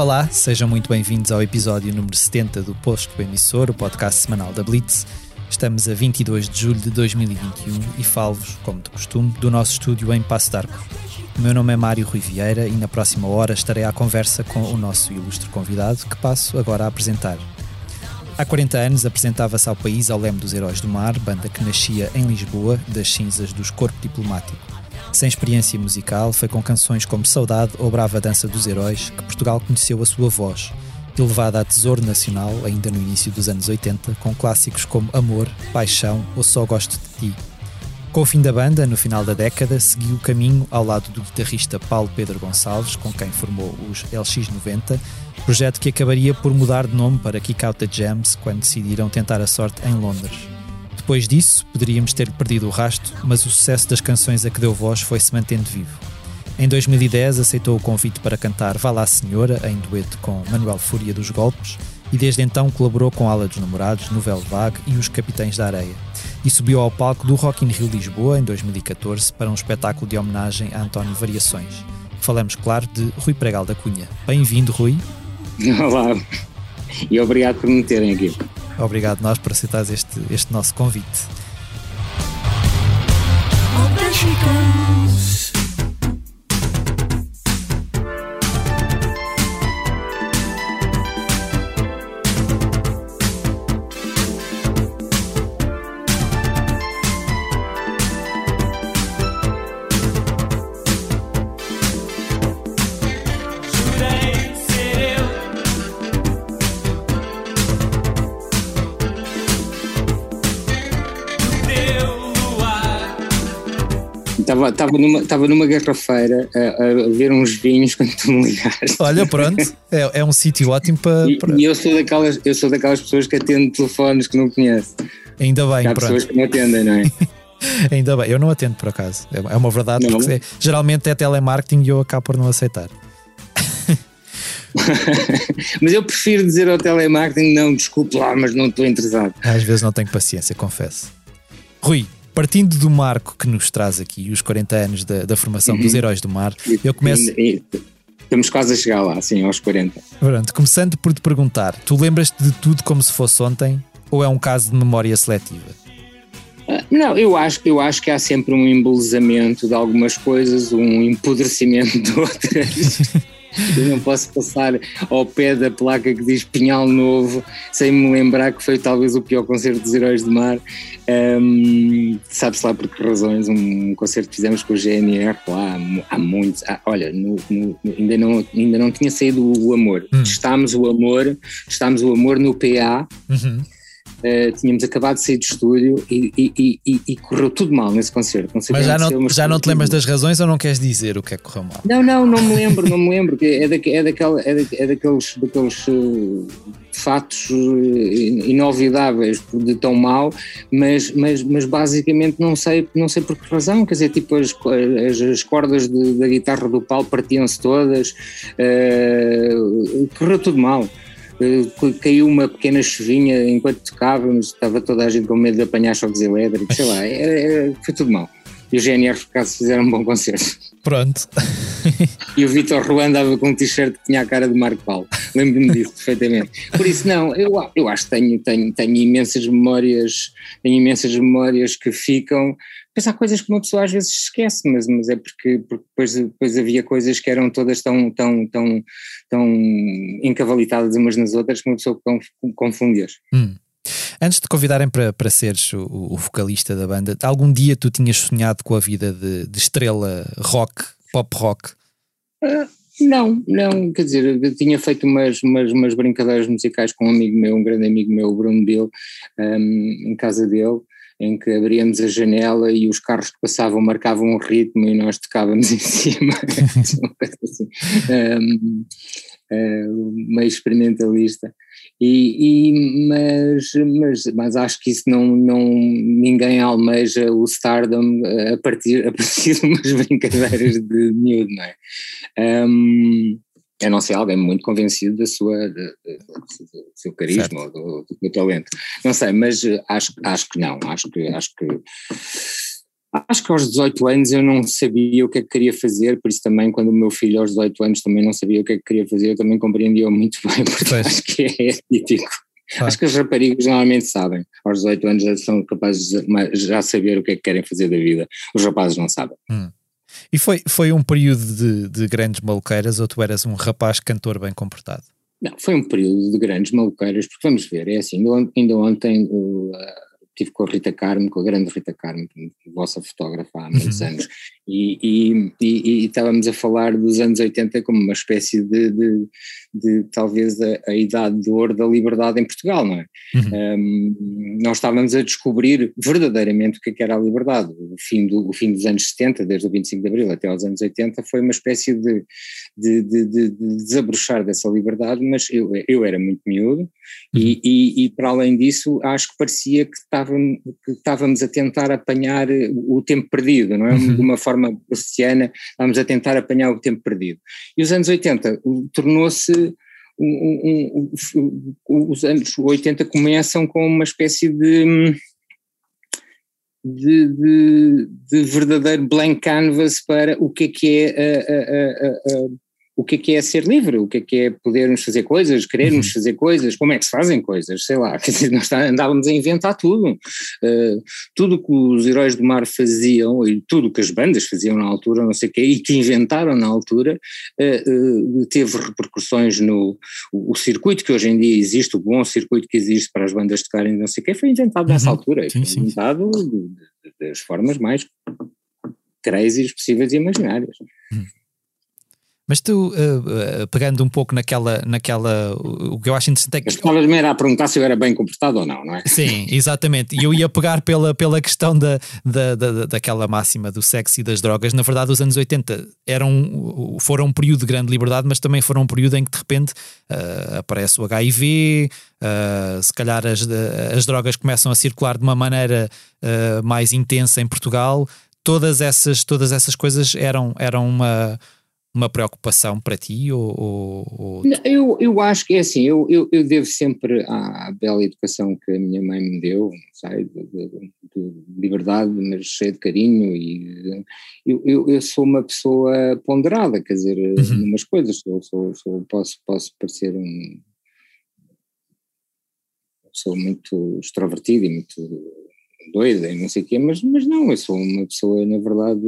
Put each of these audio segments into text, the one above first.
Olá, sejam muito bem-vindos ao episódio número 70 do Posto Emissor, o podcast semanal da Blitz. Estamos a 22 de julho de 2021 e falo-vos, como de costume, do nosso estúdio em Passo d'Arco. O meu nome é Mário Rui Vieira e na próxima hora estarei à conversa com o nosso ilustre convidado, que passo agora a apresentar. Há 40 anos apresentava-se ao país ao leme dos Heróis do Mar, banda que nascia em Lisboa, das cinzas dos Corpo Diplomático. Sem experiência musical, foi com canções como Saudade ou Brava Dança dos Heróis que Portugal conheceu a sua voz, elevada a tesouro nacional ainda no início dos anos 80, com clássicos como Amor, Paixão ou Só Gosto de Ti. Com o fim da banda, no final da década, seguiu o caminho ao lado do guitarrista Paulo Pedro Gonçalves, com quem formou os LX90, projeto que acabaria por mudar de nome para Kick Out the Jams quando decidiram tentar a sorte em Londres. Depois disso, poderíamos ter perdido o rasto, mas o sucesso das canções a que deu voz foi-se mantendo vivo. Em 2010 aceitou o convite para cantar Vá lá Senhora, em dueto com Manuel Fúria dos Golpes, e desde então colaborou com Ala dos Namorados, Novel Vague e Os Capitães da Areia. E subiu ao palco do Rock in Rio Lisboa em 2014 para um espetáculo de homenagem a António Variações. Falamos, claro, de Rui Pregal da Cunha. Bem-vindo, Rui. Olá, e obrigado por me terem aqui. Obrigado nós por aceitares este, este nosso convite. Estava numa, tava numa garrafeira a, a, ver uns vinhos quando tu me ligaste. Olha, pronto, é, é um sítio ótimo para. E, e, eu, sou daquelas, eu sou daquelas pessoas que atendo telefones que não conheço. Ainda bem, Há pronto. pessoas que me atendem, não é? Ainda bem, eu não atendo por acaso. É, é uma verdade, não. porque geralmente é telemarketing e eu acabo por não aceitar. mas eu prefiro dizer ao telemarketing: não, desculpe lá, mas não estou interessado. Às vezes não tenho paciência, confesso. Rui, partindo do marco que nos traz aqui, os 40 anos da, da formação uhum. dos Heróis do Mar, eu começo. Estamos quase a chegar lá, sim, aos 40. Pronto, começando por te perguntar: tu lembras-te de tudo como se fosse ontem ou é um caso de memória seletiva? Uh, não, eu acho, eu acho que há sempre um embelezamento de algumas coisas, um empodrecimento de outras. Eu não posso passar ao pé da placa que diz Pinhal Novo sem me lembrar que foi talvez o pior concerto dos Heróis do Mar. Um, Sabe-se lá por que razões. Um concerto que fizemos com o GNR lá há, muitos. Há, olha, no, no, ainda, não, ainda não tinha saído o, amor. Hum. Testámos o amor, testámos o amor no PA. Uhum. Uh, tínhamos acabado de sair do estúdio e, e, e, e, correu tudo mal nesse concerto. Mas já não, já não te lembras das razões ou não queres dizer o que é que correu mal? Não, não, não me lembro, não me lembro. É, da, é, daquela, é, da, é daqueles, daqueles uh, fatos uh, inovidáveis de tão mal, mas, mas, mas basicamente não sei, não sei por que razão. Quer dizer, tipo, as, as, as cordas de, da guitarra do Paulo partiam-se todas, correu tudo mal. Eh, caiu uma pequena chuvinha enquanto tocávamos, estava toda a gente com medo de apanhar choques elétricos, sei lá, é, é, foi tudo mal. E os GNR, por acaso, fizeram um bom concerto. Pronto. e o Vitor Juan andava com um t-shirt que tinha a cara de Marco Paulo. Lembro-me disso perfeitamente. Por isso, não, eu, eu acho que tenho, tenho, tenho imensas memórias, tenho imensas memórias que ficam depois há coisas que uma pessoa às vezes esquece, mas, mas é porque, porque depois, depois havia coisas que eram todas tão, tão, tão, tão encavalitadas umas nas outras que uma pessoa confunde-as. Hum. Antes de convidarem para, para seres o, o, vocalista da banda, algum dia tu tinhas sonhado com a vida de, de estrela rock, pop rock? Uh, não, não, quer dizer, eu tinha feito umas, umas, umas, brincadeiras musicais com um amigo meu, um grande amigo meu, o Bruno Bill, um, em casa dele, em que abríamos a janela e os carros que passavam marcavam um ritmo e nós tocávamos em cima, assim, um, meio experimentalista. E, e, mas, mas, mas acho que isso não, não ninguém almeja o stardom a partir, a partir de umas brincadeiras de miúdo, não é? Um, a não ser alguém muito convencido da sua, de, de, do seu carisma ou do, do, talento. Não sei, mas eh, acho, acho que não, acho que, acho que Acho que aos 18 anos eu não sabia o que é que queria fazer, por isso também quando o meu filho aos 18 anos também não sabia o que é que queria fazer, eu também compreendia muito bem, porque acho que é típico. Acho que as raparigas normalmente sabem, aos 18 anos já são capazes de já saber o que é que querem fazer da vida, os rapazes não sabem. Hum. E foi, foi um período de, de grandes maluqueiras ou tu eras um rapaz cantor bem comportado? Não, foi um período de grandes maluqueiras, porque vamos ver, é assim, ainda ontem uh, estive com a Rita Carmo, com a grande Rita Carmo, vossa fotógrafa há muitos uhum. anos, e, e, e, e, estávamos a falar dos anos 80 como uma espécie de, de, de talvez a, a, idade de ouro da liberdade em Portugal, não é? Uhum. Um, nós estávamos a descobrir verdadeiramente o que, é que era a liberdade. O fim, do, o fim dos anos 70, desde o 25 de Abril até aos anos 80, foi uma espécie de, de, de, de desabrochar dessa liberdade, mas eu, eu era muito miúdo uhum. e, para além disso acho que parecia que, estávamos, que estávamos a tentar apanhar o tempo perdido, não é? Uhum. De uma forma forma prussiana, estávamos a tentar apanhar o tempo perdido. E os anos 80 tornou-se. Um, um, um, os anos 80 começam com uma espécie de, de, de, de verdadeiro blank canvas para o que é que é a, a, a, o que é que é ser livre, o que é que é podermos fazer coisas, querermos uhum. fazer coisas, como é que se fazem coisas, sei lá, quer dizer, nós andávamos a inventar tudo, uh, tudo que os heróis do mar faziam e tudo que as bandas faziam na altura, não sei o quê, e que inventaram na altura, uh, uh, teve repercussões no o, o, circuito que hoje em dia existe, o bom circuito que existe para as bandas tocarem, não sei o quê, foi inventado uhum. nessa altura, sim, foi inventado das formas mais crazy possíveis e imaginárias. Uhum. Mas tu, uh, uh, pegando um pouco naquela, naquela, o que eu acho interessante é que... Estavas-me era a perguntar se eu era bem comportado ou não, não é? Sim, exatamente, e eu ia pegar pela, pela questão da, da, da, daquela máxima do sexo e das drogas, na verdade os anos 80 eram, foram um período de grande liberdade, mas também foram um período em que de repente uh, aparece o HIV, se calhar as, as drogas começam a circular de uma maneira mais intensa em Portugal, todas essas, todas essas coisas eram, eram uma uma preocupação para ti? Ou, ou... Eu, eu acho que é assim, eu, eu, eu, devo sempre à bela educação que a minha mãe me deu, sabe, de, de, de liberdade, mas cheia de carinho, e eu, eu, eu, sou uma pessoa ponderada, quer dizer, uhum. umas coisas, sou, sou, sou, posso, posso parecer um. Sou muito extrovertido e muito doida e não sei o quê, mas, mas não, eu sou uma pessoa, na verdade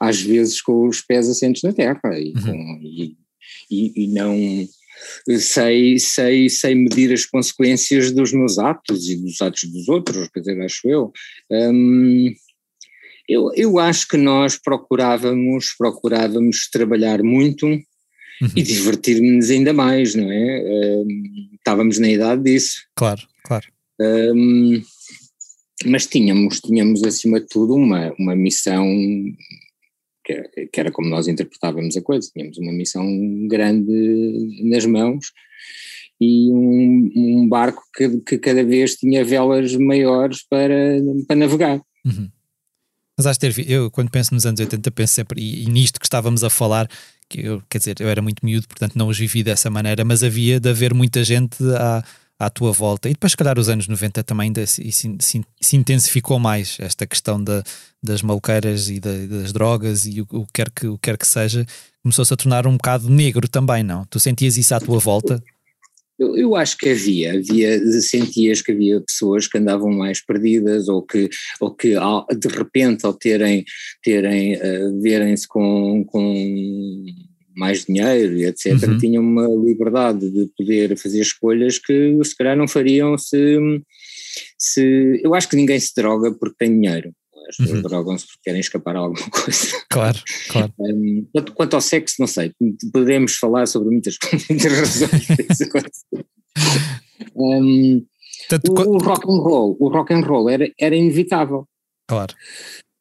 às vezes com os pés assentes na terra e, uhum. com, e, e, e, não sei, sei, sei medir as consequências dos meus atos e dos atos dos outros, quer dizer, acho eu. Um, eu, eu acho que nós procurávamos, procurávamos trabalhar muito uhum. e divertir-nos ainda mais, não é? Um, estávamos na idade disso. Claro, claro. Um, mas tínhamos, tínhamos acima de tudo uma, uma missão que, que era como nós interpretávamos a coisa, tínhamos uma missão grande nas mãos e um, um barco que, que, cada vez tinha velas maiores para, para navegar. Uhum. Mas acho ter, eu quando penso nos anos 80 penso sempre, e, e, nisto que estávamos a falar, que eu, quer dizer, eu era muito miúdo, portanto não os vivi dessa maneira, mas havia de haver muita gente a, à tua volta. E depois, se calhar, os anos 90 também ainda se, se, se intensificou mais esta questão da, das maluqueiras e da, das drogas e o, o, que quer que, o que quer que seja, começou-se a tornar um bocado negro também, não? Tu sentias isso à tua volta? Eu, eu, acho que havia, havia, sentias que havia pessoas que andavam mais perdidas ou que, ou que de repente ao terem, terem uh, verem-se com, com mais dinheiro e etc., uhum. tinham uma liberdade de poder fazer escolhas que se calhar não fariam se, se. Eu acho que ninguém se droga porque tem dinheiro. As pessoas uhum. drogam-se porque querem escapar a alguma coisa. Claro, claro. Um, quanto, quanto, ao sexo, não sei, podemos falar sobre muitas, muitas razões. um, Tanto, o, o rock and roll, o rock and roll era, era inevitável. Claro.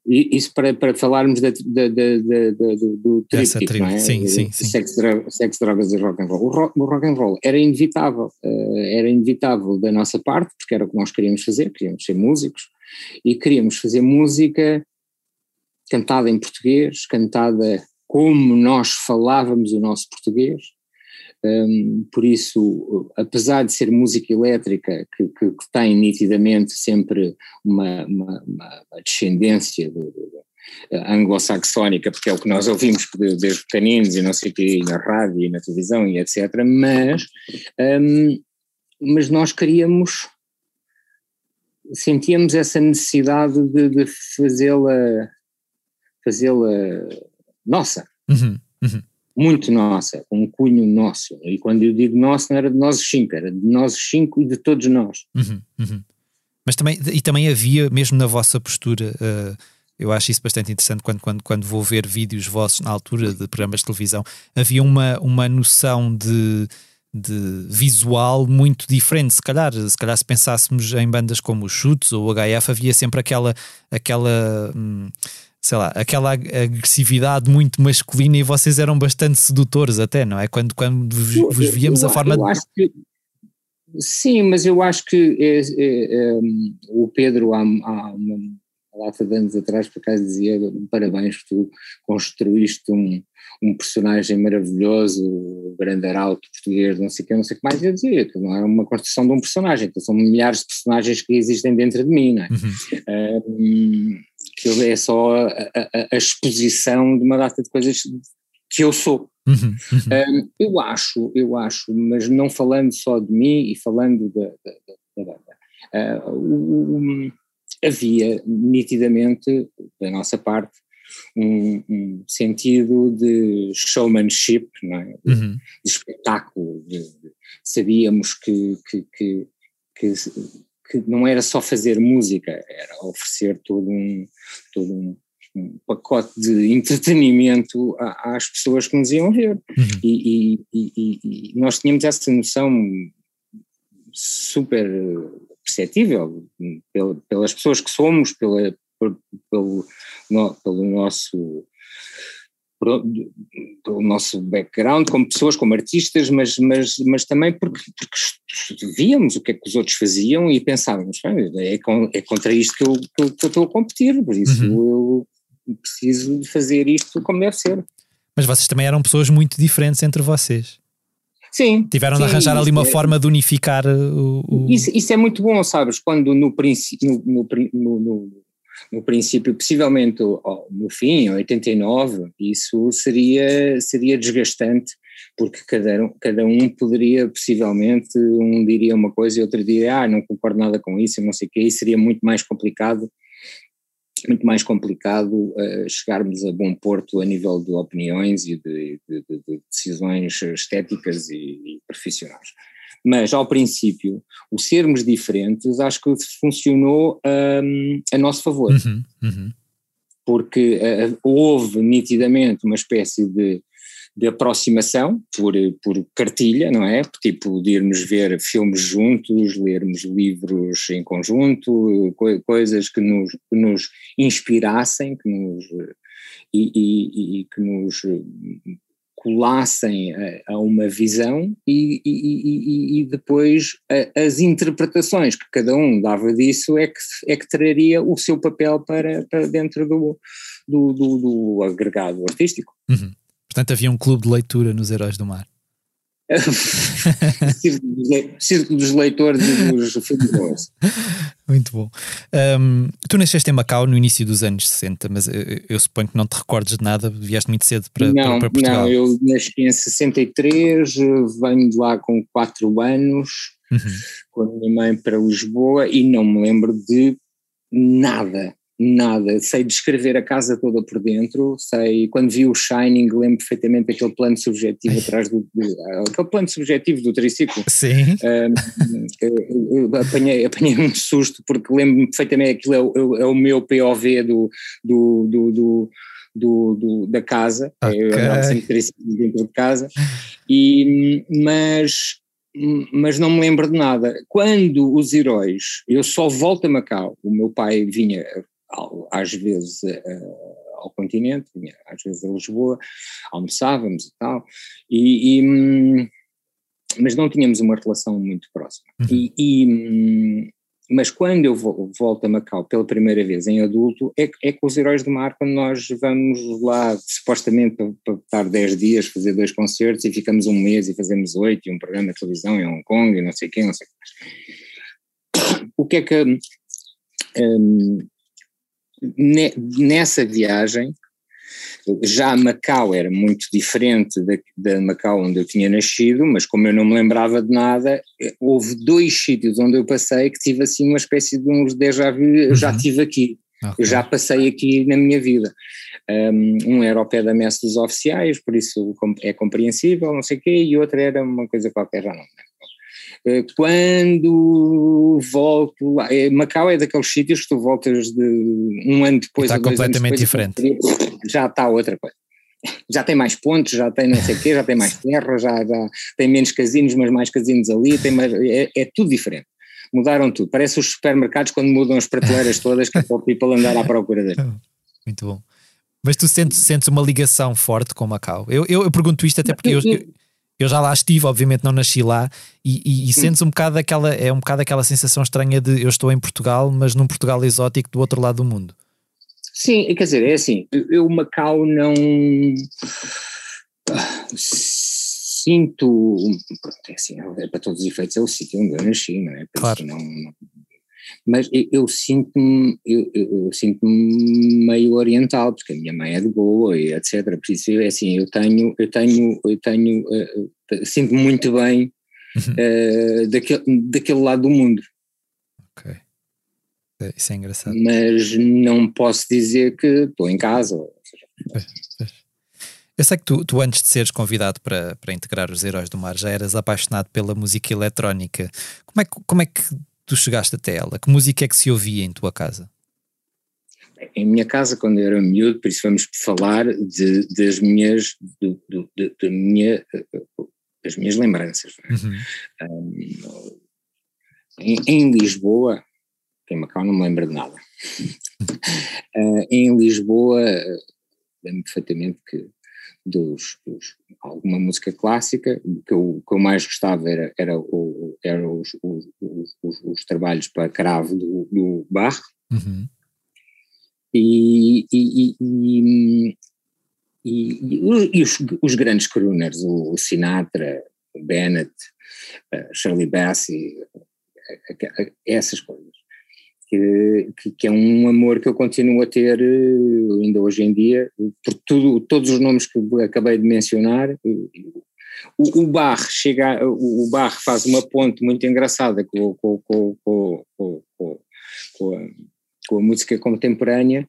Isso para, para falarmos da, da, da, do, do tríptico, não é? Sim, sim, sim. Sexo, sexo, drogas e rock and roll. O rock, o rock and roll era inevitável, uh, era inevitável da nossa parte, porque era o que nós queríamos fazer, queríamos ser músicos, e queríamos fazer música cantada em português, cantada como nós falávamos o nosso português, um, por isso, apesar de ser música elétrica, que, que, que tem nitidamente sempre uma, uma, uma descendência de, de, anglo-saxónica, porque é o que nós ouvimos desde pequeninos e não sei o quê, na rádio e na televisão e etc., mas, um, mas nós queríamos, sentíamos essa necessidade de, de fazê-la fazê-la nossa. Uhum, uhum muito nossa, com um cunho nosso. E quando eu digo nosso, não era de nós cinco, era de nós cinco e de todos nós. Uhum, uhum. Mas também, e também havia, mesmo na vossa postura, uh, eu acho isso bastante interessante quando, quando, quando vou ver vídeos vossos na altura de programas de televisão, havia uma, uma noção de, de visual muito diferente. Se calhar, se calhar se pensássemos em bandas como os Chutes ou o HF, havia sempre aquela, aquela hum, sei lá, aquela agressividade muito masculina e vocês eram bastante sedutores até, não é? Quando, quando vos, víamos eu, a forma de... Que, sim, mas eu acho que é, é, é, o Pedro há, há uma data de anos atrás por acaso dizia parabéns, tu construíste um, um personagem maravilhoso, o grande arauto português, não sei o que, não sei o que mais, eu dizia que não é uma construção de um personagem, que são milhares de personagens que existem dentro de mim, não é? Uhum. Um, que é só a, a, a, exposição de uma data de coisas que eu sou. Uhum, uhum. Um, eu acho, eu acho, mas não falando só de mim e falando da, banda, uh, havia nitidamente, da nossa parte, um, um sentido de showmanship, não é? de, uhum. de espetáculo, de, de, sabíamos que, que, que, que que não era só fazer música, era oferecer todo um, todo um, um pacote de entretenimento às pessoas que nos iam ver. Uhum. E, e, e, e, nós tínhamos essa noção super perceptível pelas pessoas que somos, pela, pelo, pelo nosso pelo nosso background como pessoas, como artistas, mas, mas, mas também porque, porque víamos o que é que os outros faziam e pensávamos, é, com, é contra isto que eu, que eu, que eu estou a competir, por isso uhum. eu preciso fazer isto como deve ser. Mas vocês também eram pessoas muito diferentes entre vocês. Sim. Tiveram sim, de arranjar ali uma é, forma de unificar o. o... Isso, isso, é muito bom, sabes? Quando no, princípio, no, no, no, no princípio, possivelmente no fim, 89, isso seria, seria desgastante, porque cada um, cada um poderia, possivelmente, um diria uma coisa e outro diria, ah, não concordo nada com isso, não sei o quê, e seria muito mais complicado, muito mais complicado uh, chegarmos a bom porto a nível de opiniões e de, de, de, de decisões estéticas e, e profissionais mas ao princípio, o sermos diferentes acho que funcionou um, a nosso favor. Uhum, uhum. Porque uh, houve nitidamente uma espécie de, de aproximação por, por cartilha, não é? Tipo, de irmos ver filmes juntos, lermos livros em conjunto, co coisas que nos, que nos inspirassem, que nos, e, e, e que nos colassem a, a uma visão e, e, e, e depois a, as interpretações que cada um dava disso é que, é que traria o seu papel para, para dentro do, do, do, do agregado artístico. Uhum. Portanto, havia um clube de leitura nos Heróis do Mar. Círculo dos leitores e dos filmes Muito bom. Um, tu nasceste em Macau no início dos anos 60, mas eu, eu, suponho que não te recordes de nada, vieste muito cedo para, não, para, Portugal. Não, eu nasci em 63, venho de lá com 4 anos, uhum. com a minha mãe para Lisboa e não me lembro de nada, Nada, sei descrever a casa toda por dentro, sei, quando vi o Shining lembro perfeitamente aquele plano subjetivo atrás do, do aquele plano subjetivo do triciclo. Sim. Um, apanhei, apanhei um susto porque lembro-me perfeitamente aquilo é o, é o meu POV do, do, do, do do, do, da casa, okay. eu andava sempre dentro de casa, e, mas, mas não me lembro de nada. Quando os heróis, eu só volto a Macau, o meu pai vinha às vezes uh, ao continente, vinha às vezes a Lisboa, almoçávamos e tal, e, e, hum, mas não tínhamos uma relação muito próxima. Uhum. E, e, hum, mas quando eu volto a Macau pela primeira vez em adulto, é, é com os Heróis do Mar, quando nós vamos lá supostamente para, para estar 10 dias, fazer dois concertos e ficamos um mês e fazemos oito, e um programa de televisão em Hong Kong e não sei quem, não sei o que O que é que. Um, nessa viagem, já Macau era muito diferente da, da, Macau onde eu tinha nascido, mas como eu não me lembrava de nada, eh, houve dois sítios onde eu passei que tive assim uma espécie de uns déjà vu, eu já estive uhum. aqui, okay. eu já passei aqui na minha vida. Um, era ao pé da messe dos oficiais, por isso é compreensível, não sei o quê, e outra era uma coisa qualquer, já não quando volto lá, eh, Macau é daqueles sítios que tu voltas de um ano depois está completamente diferente já está outra coisa já tem mais pontos, já tem não sei o quê, já tem mais terra, já, já tem menos casinos, mas mais casinos ali, tem mais, é, é, tudo diferente. Mudaram tudo. Parece os supermercados quando mudam as prateleiras todas que é para o people andar à procura deles. Muito bom. Mas tu sentes, sentes uma ligação forte com Macau? Eu, eu, eu pergunto isto até porque eu, eu, eu, já lá estive, obviamente não nasci lá, e, e, e sentes um bocado aquela, é um bocado aquela sensação estranha de eu estou em Portugal, mas num Portugal exótico do outro lado do mundo. Sim, quer dizer, é assim, eu Macau não sinto, pronto, é assim, é para todos os efeitos é o sítio onde eu nasci, não é? claro. Não, mas eu, sinto-me eu, eu, sinto meio oriental, porque a minha mãe é de Goa e etc. Por isso, é assim, eu tenho, eu tenho, eu tenho, uh, sinto-me muito bem uh, daquele, daquele lado do mundo. É, isso é engraçado. Mas não posso dizer que estou em casa. Eu sei que tu, tu, antes de seres convidado para, para integrar os Heróis do Mar, já eras apaixonado pela música eletrónica. Como é, que, como é que tu chegaste até ela? Que música é que se ouvia em tua casa? Em minha casa, quando eu era miúdo, por isso vamos falar de, das minhas, de, de, de, de minha, das minhas lembranças. É? Uhum. Um, em, em Lisboa, em Macau não me lembro de nada. uh, em Lisboa, lembro perfeitamente que dos, dos, alguma música clássica, que eu, que eu mais gostava era, era, o, era os, os, os, os, trabalhos para cravo do, do Bach, uhum. e, e, e, e, os, os grandes crooners, o, o Sinatra, o Bennett, uh, Shirley Bassey, essas coisas que, que, é um amor que eu continuo a ter eh, ainda hoje em dia, por tudo, todos os nomes que acabei de mencionar. O, o Bar chega, o Bar faz uma ponte muito engraçada com, com, com, com, a, com a música contemporânea,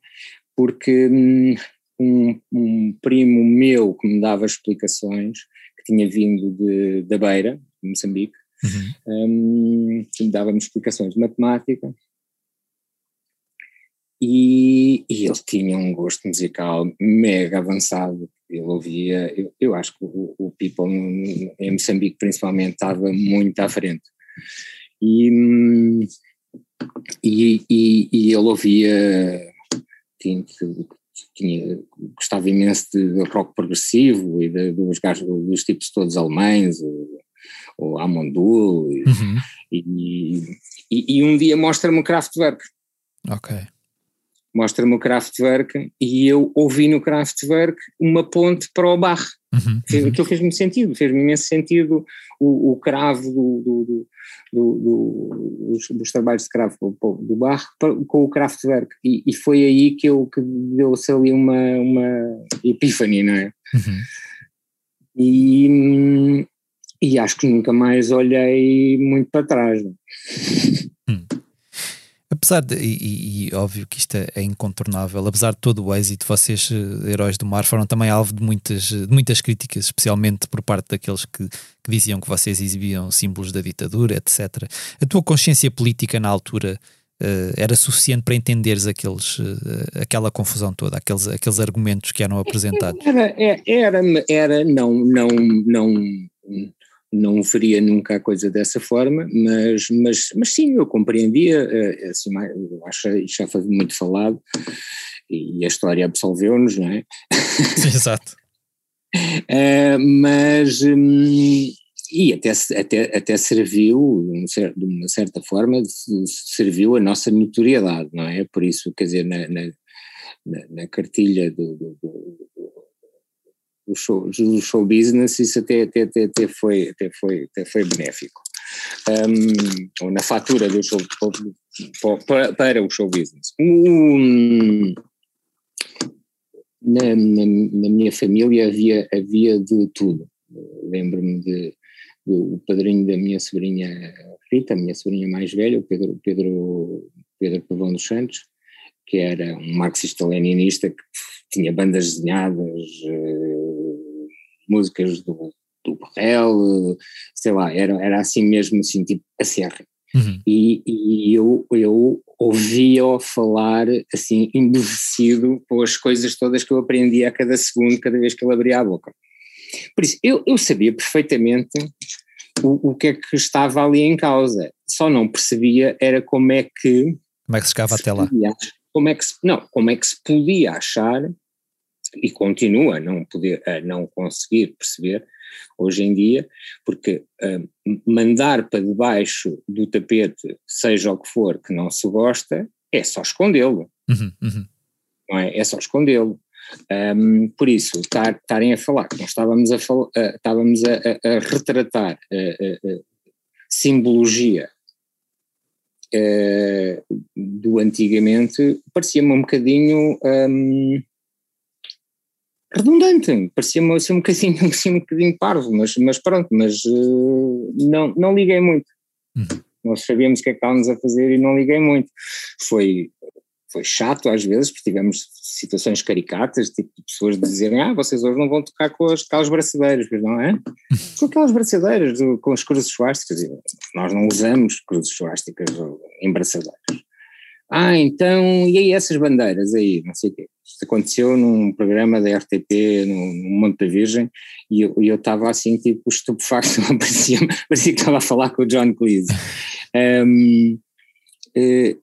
porque hum, um, um, primo meu que me dava explicações, que tinha vindo de, da Beira, de Moçambique, uhum. um, que me dava-me explicações de matemática, e, e, ele tinha um gosto musical mega avançado. Ele ouvia, eu, eu acho que o, o People em Moçambique principalmente estava muito à frente. E, e, e, e ele ouvia, tinha, tinha, gostava imenso de, rock progressivo e de, dos, dos tipos todos alemães, o, o Amondu, uhum. e, e, e, um dia mostra-me o Kraftwerk. Ok mostra-me o Kraftwerk e eu ouvi no Kraftwerk uma ponte para o Bach. Uhum, uhum. Aquilo fez-me sentido, fez-me imenso sentido o, o cravo do, do, do, do dos, dos, trabalhos de cravo do Bach com o Kraftwerk e, e foi aí que, eu, que deu-se ali uma, uma epifania, não é? Uhum. E, e acho que nunca mais olhei muito para trás. Não? É? Apesar de, e, e, óbvio que isto é, é, incontornável, apesar de todo o êxito, vocês, eh, Heróis do Mar, foram também alvo de muitas, de muitas críticas, especialmente por parte daqueles que, que diziam que vocês exibiam símbolos da ditadura, etc. A tua consciência política na altura uh, era suficiente para entenderes aqueles, uh, aquela confusão toda, aqueles, aqueles argumentos que eram apresentados? Era, era, era, era não, não, não não faria nunca a coisa dessa forma, mas, mas, mas sim, eu compreendia, eh, assim, eu acho que já foi muito falado e a história absolveu-nos, não é? Exato. uh, mas, hum, e até, até, até serviu, de uma certa forma, serviu a nossa notoriedade, não é? Por isso, quer dizer, na, na, na cartilha do, do, do, show, do show business, isso até, até, até, até, foi, até, foi, até foi benéfico. Um, ou na fatura do show, para, para o show business. Um, na, na, na, minha família havia, havia de tudo. Lembro-me de, de, o padrinho da minha sobrinha Rita, a minha sobrinha mais velha, o Pedro, Pedro, Pedro Pavão dos Santos, que era um marxista-leninista que tinha bandas desenhadas, uh, músicas do, do Borrell, sei lá, era, era assim mesmo, assim, tipo a serra. Uhum. E, e, eu, eu ouvia-o falar assim, embevecido com as coisas todas que eu aprendia a cada segundo, cada vez que ele abria a boca. Por isso, eu, eu sabia perfeitamente o, o que é que estava ali em causa, só não percebia era como é que. Como é que se chegava até lá? Como é que se, não, como é que se podia achar, e continua a não, poder, a não conseguir perceber, hoje em dia, porque uh, mandar para debaixo do tapete, seja o que for, que não se gosta, é só escondê-lo. Uhum, uhum. Não é? É só escondê-lo. Um, por isso, estarem a falar que nós estávamos a, uh, estávamos a, a, a retratar uh, simbologia do antigamente, parecia-me um bocadinho um, redundante, parecia-me assim, um, bocadinho, assim, um bocadinho parvo, mas, mas pronto, mas uh, não, não liguei muito. Uhum. Nós sabíamos o que é que estávamos a fazer e não liguei muito. Foi, foi chato às vezes, porque tivemos situações caricatas, tipo de pessoas dizerem, ah, vocês hoje não vão tocar com as, aquelas braçadeiras, não é? Com aquelas braçadeiras, do, com as cruzes suásticas, nós não usamos cruzes suásticas em braçadeiras. Ah, então, e aí essas bandeiras aí, não sei o quê. Isto aconteceu num programa da RTP no, Monte da Virgem e eu estava assim, tipo, estupefacto, parecia, parecia que estava a falar com o John Cleese. Um, eh,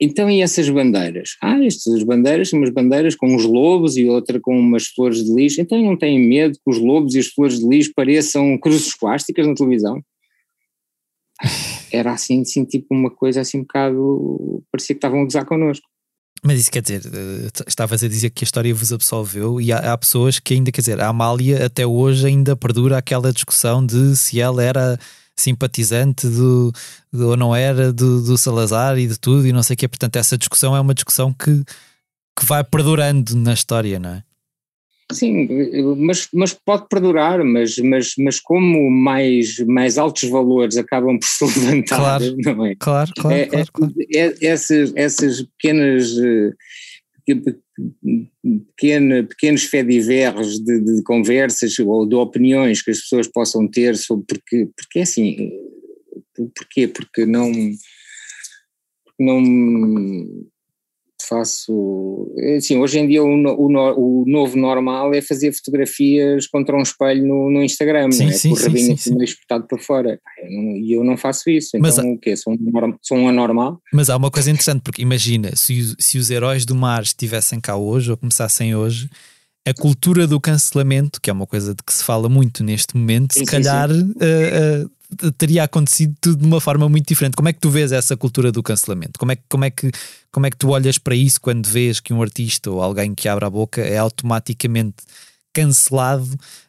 então, e essas bandeiras? Ah, estas bandeiras são umas bandeiras com uns lobos e outra com umas flores de lis. Então não têm medo que os lobos e as flores de lis pareçam cruzes plásticas na televisão? Era assim, assim, tipo uma coisa assim um bocado, parecia que estavam a gozar connosco. Mas isso quer dizer, eh, estavas a dizer que a história vos absolveu e há, há, pessoas que ainda, quer dizer, a Amália até hoje ainda perdura aquela discussão de se ela era simpatizante do, do ou não era do, do Salazar e de tudo e não sei o que. Portanto, essa discussão é uma discussão que, que vai perdurando na história, não é? Sim, mas, mas pode perdurar, mas, mas, mas como mais, mais altos valores acabam por se levantar, claro, não é? Claro, claro, é, claro, claro. É, é, essas, essas pequenas eh, pequena, pequenos fediverres de, de conversas ou de opiniões que as pessoas possam ter sobre porque, porque é assim, porquê? Porque não não faço. Assim, hoje em dia o, o, o, novo normal é fazer fotografias contra um espelho no, no Instagram, sim, não é? Sim, Com o rabinho meio espetado para fora. E eu não faço isso. Então mas, o quê? Sou um, sou um anormal? Mas há uma coisa interessante, porque imagina, se, se os heróis do mar estivessem cá hoje ou começassem hoje. A cultura do cancelamento, que é uma coisa de que se fala muito neste momento, se calhar uh, uh, teria acontecido tudo de uma forma muito diferente. Como é que tu vês essa cultura do cancelamento? Como é, como, é que, como é que tu olhas para isso quando vês que um artista ou alguém que abre a boca é automaticamente cancelado,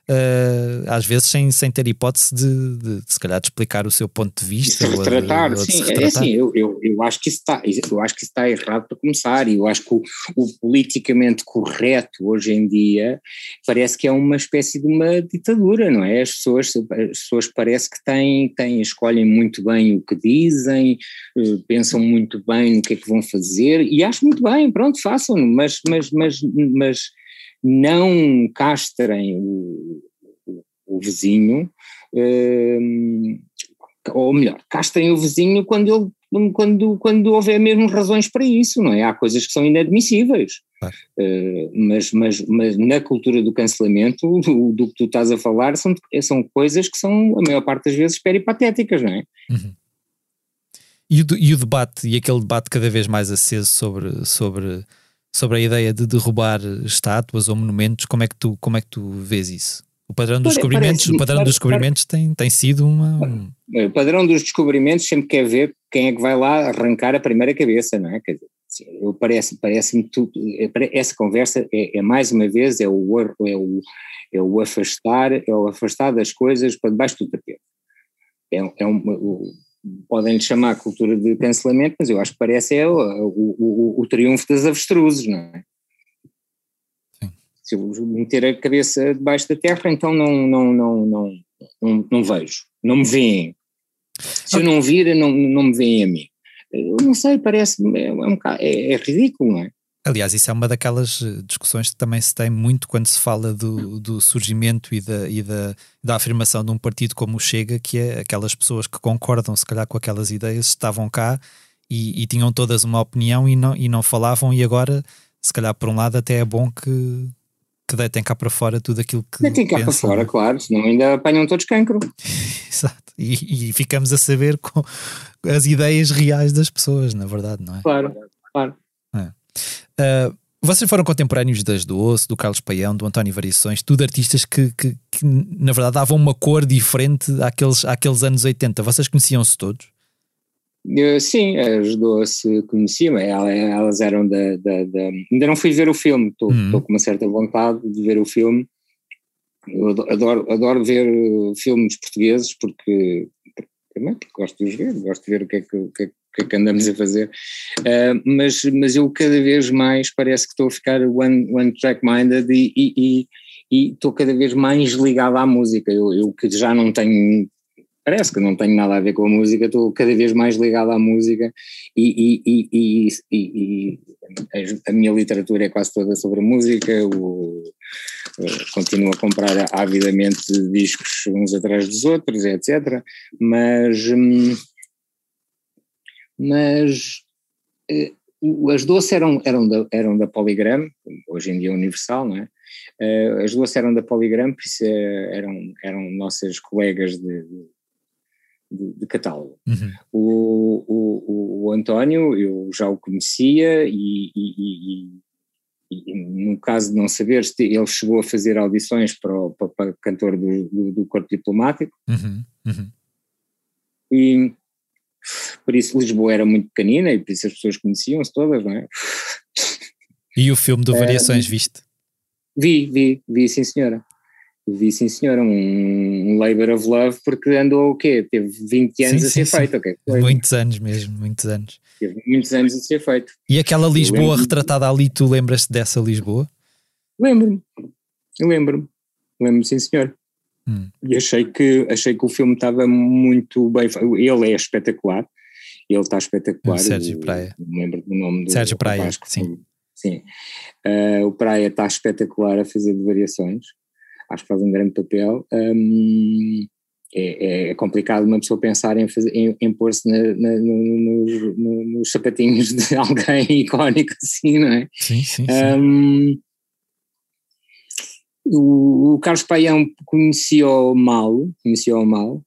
uh, às vezes sem, sem ter hipótese de, de, de, se calhar de explicar o seu ponto de vista. De retratar, ou de, ou sim, é assim, eu, eu, eu acho que isso está, eu acho que está errado para começar, e eu acho que o, o, politicamente correto hoje em dia parece que é uma espécie de uma ditadura, não é? As pessoas, as pessoas parece que têm, têm, escolhem muito bem o que dizem, uh, pensam muito bem no que é que vão fazer, e acho muito bem, pronto, façam, mas, mas, mas, mas não castrem o, o, o vizinho, um, ou melhor, castrem o vizinho quando ele quando, quando houver mesmo razões para isso, não é? Há coisas que são inadmissíveis. Uh, mas, mas, mas na cultura do cancelamento, do, do, que tu estás a falar, são, são coisas que são, a maior parte das vezes, peripatéticas, não é? Uhum. E, o, e o debate, e aquele debate cada vez mais aceso sobre, sobre sobre a ideia de derrubar estátuas ou monumentos, como é que tu, como é que tu vês isso? O padrão dos descobrimentos, o padrão dos descobrimentos tem, tem sido uma. O padrão dos descobrimentos sempre quer ver quem é que vai lá arrancar a primeira cabeça, não é? Quer dizer, parece, parece-me tudo. É, essa conversa é, é, mais uma vez é o, é, o, é o afastar, é o afastar das coisas para debaixo do tapete. É, é um, podem chamar cultura de cancelamento, mas eu acho que parece é o, o, o, o triunfo das avestruzes, não é? se eu meter a cabeça debaixo da terra, então não, não, não, não, não, não vejo, não me veem. Se eu não vir, não, não me veem a mim. Eu não sei, parece, é, um, é, é ridículo, não é? Aliás, isso é uma daquelas eh, discussões que também se tem muito quando se fala do, do surgimento e, da, e da, da afirmação de um partido como o Chega, que é aquelas pessoas que concordam, se calhar, com aquelas ideias, estavam cá e, e tinham todas uma opinião e não, e não falavam, e agora, se calhar, por um lado, até é bom que, que deitem cá para fora tudo aquilo que. Deitem cá para fora, claro, senão ainda apanham todos cancro. Exato. E, e, ficamos a saber com as ideias reais das pessoas, na verdade, não é? Claro, claro. Uh, vocês foram contemporâneos das Doce, do Carlos Paião, do António Variações, tudo artistas que, que, que, na verdade davam uma cor diferente àqueles, àqueles anos 80. Vocês conheciam-se todos? Uh, sim, as Doce conheciam, elas eram da, da, da, Ainda não fui ver o filme, estou uhum. com uma certa vontade de ver o filme. Eu adoro, adoro ver filmes portugueses porque, porque gosto de os ver, gosto de ver o que é que, o que, é que, é que andamos a fazer, uh, mas, mas eu cada vez mais parece que estou a ficar one, one track minded e, e, e, e estou cada vez mais ligado à música. Eu, eu que já não tenho parece que não tenho nada a ver com a música, estou cada vez mais ligado à música e, e, e, e, a minha literatura é quase toda sobre música, o, continuo a comprar avidamente discos uns atrás dos outros, etc. Mas, hum, mas eh, as duas eram, eram, da, eram da Polygram, hoje em dia Universal, não é? Eh, as duas eram da Polygram, por isso eh, eram, eram nossas colegas de, de de, de catálogo. Uhum. O, o, o, António, eu já o conhecia e, e, e, e, no caso de não saber, ele chegou a fazer audições para o para, para cantor do, do, do, Corpo Diplomático. Uhum. Uhum. E por isso Lisboa era muito pequenina e por isso as pessoas conheciam-se todas, não é? E o filme do Variações, é, viste? Vi, vi, vi, sim senhora. Vi, sim senhor, um, um Labor of Love, porque andou o quê? Teve 20 anos sim, a ser sim, feito, ok? Muitos anos mesmo, muitos anos. Teve muitos anos a ser feito. E aquela Lisboa retratada ali, tu lembras-te dessa Lisboa? Lembro-me, lembro-me, lembro-me sim senhor. Hum. E achei que, achei que o filme estava muito bem, ele é espetacular, ele está espetacular. O Sérgio Praia. Não lembro do nome do Sérgio Praia, sim. Sim, uh, o Praia está espetacular a fazer de variações acho que faz um grande papel. Um, é, é, complicado uma pessoa pensar em, em, em pôr-se nos, nos, sapatinhos de alguém icónico assim, não é? Sim, sim. sim. Um, o, o, Carlos Paião conhecia-o mal, conhecia-o mal,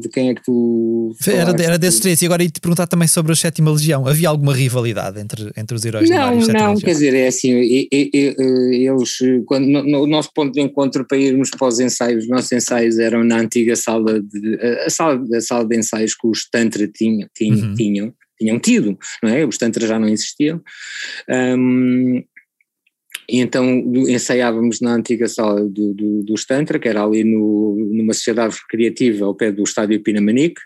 de quem é que tu. Era, era desses três, e agora ia te perguntar também sobre a Sétima Legião. Havia alguma rivalidade entre, entre os heróis não, Não, não, quer dizer, é assim, eles, quando, no, o nosso ponto de encontro para irmos para os ensaios, os nossos ensaios eram na antiga sala de. a sala, a sala de ensaios que os Tantra tinham, tinham, uhum. tinham, tinham tido, não é? Os Tantra já não existiam. Um, e então ensaiávamos na antiga sala do, do, do Stantra, que era ali no, numa sociedade recreativa ao pé do estádio Pinamanique.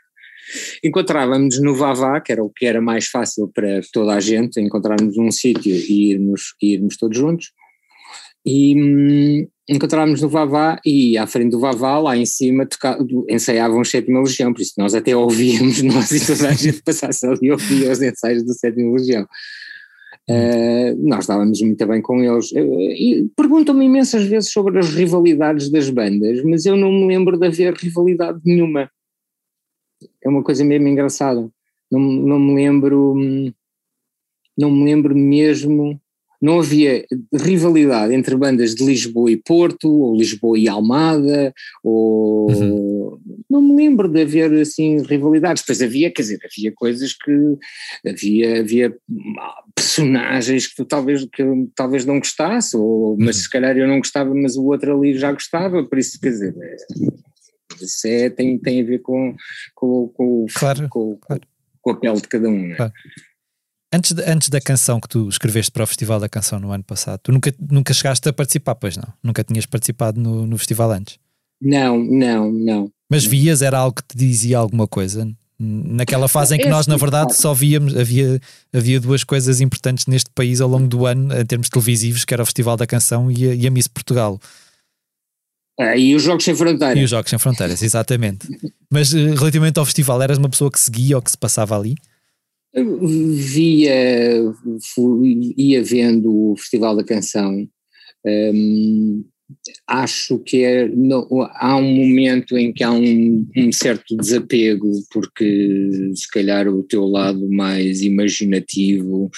Encontrávamos no Vavá, que era o que era mais fácil para toda a gente, encontrarmos um sítio e irmos, irmos todos juntos. E hum, encontrávamos no Vavá e à frente do Vavá, lá em cima, ensaiavam o Sétima Legião, por isso nós até ouvíamos, nós e toda a gente passasse ali e ouvia os ensaios do Sétima Legião. Uh, nós estávamos muito bem com eles. Uh, Perguntam-me imensas vezes sobre as rivalidades das bandas, mas eu não me lembro de haver rivalidade nenhuma. É uma coisa mesmo engraçada. Não, não me lembro, não me lembro mesmo. Não havia rivalidade entre bandas de Lisboa e Porto, ou Lisboa e Almada, ou. Uhum. Não me lembro de haver assim rivalidades, depois havia, quer dizer, havia coisas que havia, havia personagens que tu talvez, que talvez não gostasse, ou, mas se calhar eu não gostava, mas o outro ali já gostava, por isso quer dizer, é, isso é, tem, tem a ver com, com, com, claro, com, com a pele de cada um. Né? Claro. Antes, de, antes da canção que tu escreveste para o Festival da Canção no ano passado, tu nunca, nunca chegaste a participar, pois não? Nunca tinhas participado no, no festival antes? Não, não, não. Mas vias, era algo que te dizia alguma coisa? Naquela fase em que nós, na verdade, só víamos, havia, havia duas coisas importantes neste país ao longo do ano, em termos televisivos, que era o Festival da Canção e a, e a Miss Portugal. Ah, e os Jogos Sem Fronteiras. E os Jogos Sem Fronteiras, exatamente. Mas eh, relativamente ao festival, eras uma pessoa que seguia o que se passava ali? Via, fui, ia vendo o Festival da Canção. Um, acho que é, não, há um momento em que há um, um, certo desapego, porque se calhar o teu lado mais imaginativo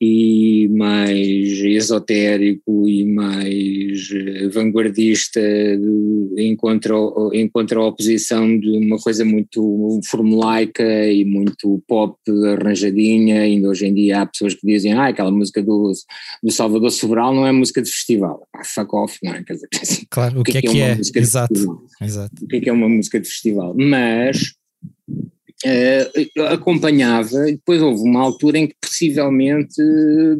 e mais esotérico e mais vanguardista encontra, encontra a oposição de uma coisa muito formulaica e muito pop arranjadinha, ainda hoje em dia há pessoas que dizem ah, aquela música do, do Salvador Sobral não é música de festival, ah, fuck off, não é? Quer dizer, claro, o que, é que é, que é? é? Exato, exato. O que é que é uma música de festival? Mas uh, acompanhava e depois houve uma altura em que possivelmente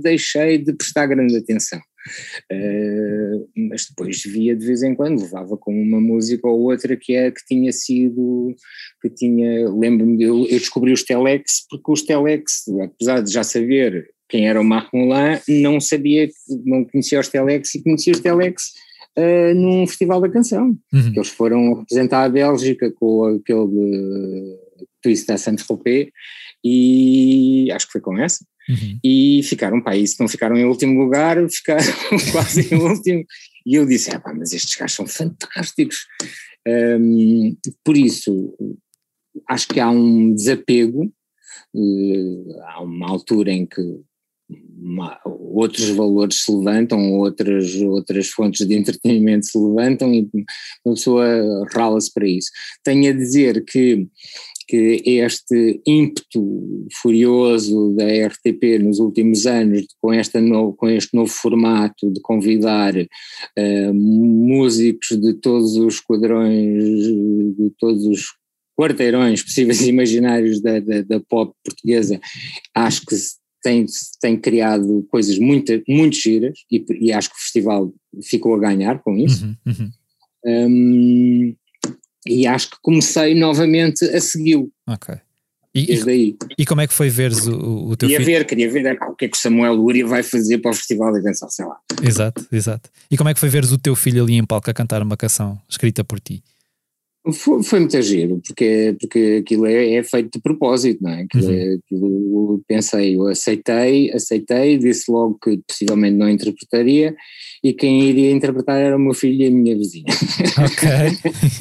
deixei de prestar grande atenção. Uh, mas depois via de vez em quando, levava com uma música ou outra que, é, que tinha sido, que tinha, lembro-me, eu, eu descobri os Telex, porque os Telex, apesar de já saber quem era o Marc Moulin, não sabia, não conhecia os Telex e conhecia os Telex uh, num festival da canção, uhum. que eles foram representar a Bélgica com aquele Twist à Saint-Tropez e acho que foi com essa. Uhum. E ficaram, pá, se não ficaram em último lugar, ficaram quase em último. E eu disse: ah, pá, mas estes gajos são fantásticos. Um, por isso, acho que há um desapego, uh, há uma altura em que uma, outros valores se levantam, outras, outras fontes de entretenimento se levantam e uma pessoa rala-se para isso. Tenho a dizer que que este ímpeto furioso da RTP nos últimos anos, com, esta no, com este novo formato de convidar uh, músicos de todos os quadrões, de todos os quarteirões possíveis e imaginários da, da, da pop portuguesa, acho que tem, tem criado coisas muito, muito giras e, e, acho que o festival ficou a ganhar com isso. Uhum, uhum. Um, e acho que comecei novamente a segui-lo. Ok. E, Desde aí. E como é que foi ver o, o teu queria filho? ver, queria ver o que é que o Samuel Luria vai fazer para o Festival da Canção, sei lá. Exato, exato. E como é que foi ver o teu filho ali em palco a cantar uma canção escrita por ti? Foi, foi muito giro, porque, porque aquilo é, é feito de propósito, não é? Aquilo, uhum. é, aquilo pensei, eu aceitei, aceitei, disse logo que possivelmente não interpretaria e quem iria interpretar era o meu filho e a minha vizinha. Ok.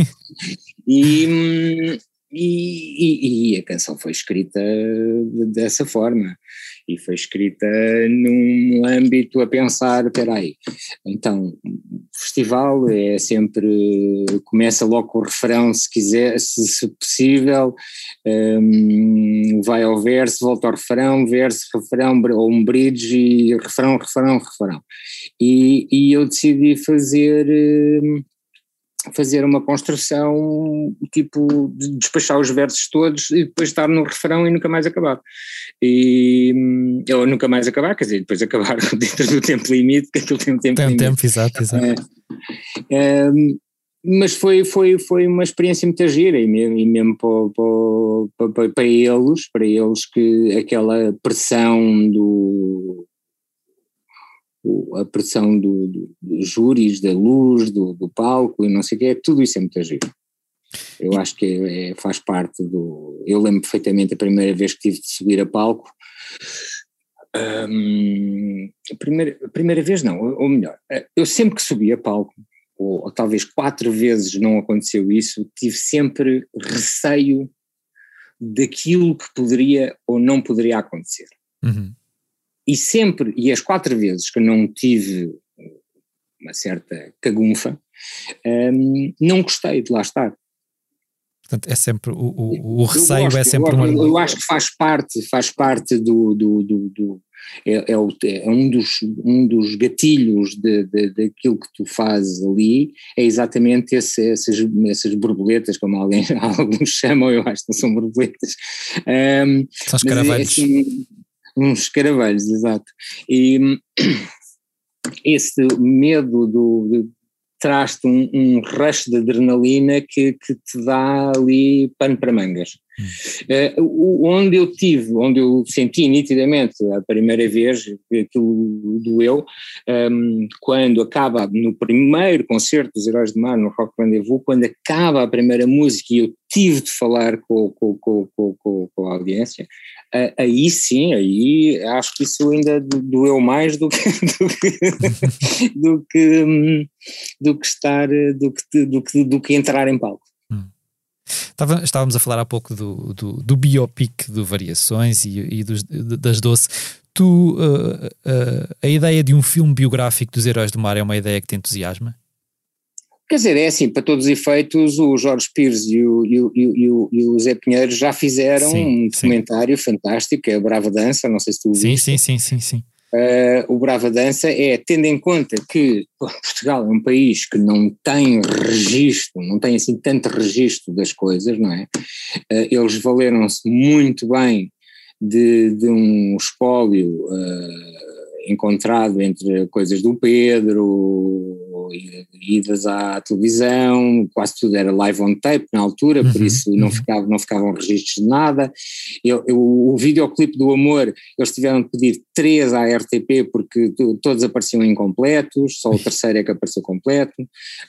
e, e, e, a canção foi escrita dessa forma e foi escrita num âmbito a pensar, espera aí, então festival é sempre, começa logo com o refrão se quiser, se, se possível, um, vai ao verso, volta ao refrão, verso, refrão, ou um bridge e refrão, refrão, refrão. E, e eu decidi fazer... Fazer uma construção, tipo, de despachar os versos todos e depois estar no refrão e nunca mais acabar. E, ou nunca mais acabar, quer dizer, depois acabar dentro do tempo limite, que aquilo tem um tempo tem um limite. tempo, exato, exato. É, é, mas foi, foi, foi uma experiência muito gira e mesmo, e mesmo para, para, para, eles, para eles que aquela pressão do a pressão do, do, dos júris, da luz, do, do, palco e não sei o que, é, tudo isso é muito giro. Eu acho que é, faz parte do. Eu lembro perfeitamente a primeira vez que tive de subir a palco. Um, a, primeira, a primeira vez não, ou melhor, eu sempre que subi a palco, ou, ou talvez quatro vezes não aconteceu isso, tive sempre receio daquilo que poderia ou não poderia acontecer. Uhum e sempre, e as quatro vezes que não tive uma certa cagunfa, um, não gostei de lá estar. Portanto, é sempre o, o, o receio gosto, é sempre eu, uma. Eu acho que faz parte, faz parte do. do, do, do é, é, o, é, um, dos, um dos gatilhos de, de, daquilo que tu fazes ali, é exatamente esse, essas, essas borboletas, como alguém, alguns chamam, eu acho que não são borboletas. Um, são escaravelhos. É, assim, uns escaravelhos, exato. E esse medo do, traz-te um, um rush de adrenalina que, que te dá ali pano para mangas. Uh, onde eu tive, onde eu senti nitidamente a primeira vez aquilo doeu, um, ehm, quando acaba no primeiro concerto dos Heróis do Mar, no Rock Rendezvous, quando acaba a primeira música e eu tive de falar com, com, com, com, com a audiência, uh, aí sim, aí acho que isso ainda doeu mais do que, do que, do que, hum, do que estar, do que, do que, do que entrar em palco. Estava, estávamos a falar há pouco do, do, do biopic do Variações e, e dos, das Doce. Tu, uh, uh, a ideia de um filme biográfico dos Heróis do Mar é uma ideia que te entusiasma? Quer dizer, é assim, para todos os efeitos, o Jorge Pires e o, e o, e o, e o Zé Pinheiro já fizeram sim, um documentário fantástico, é a Brava Dança, não sei se tu sim, viste. Sim, sim, sim, sim. Uh, o Brava Dança é, tendo em conta que Portugal é um país que não tem registro, não tem assim tanto registro das coisas, não é? Uh, eles valeram-se muito bem de, de um espólio uh, encontrado entre coisas do Pedro, idas à televisão, quase tudo era live on tape na altura, por uhum, isso não, uhum. ficava, não ficavam registros de nada. Eu, eu, o videoclipe do Amor, eles tiveram de pedir três à RTP porque todos apareciam incompletos, só o terceiro é que apareceu completo.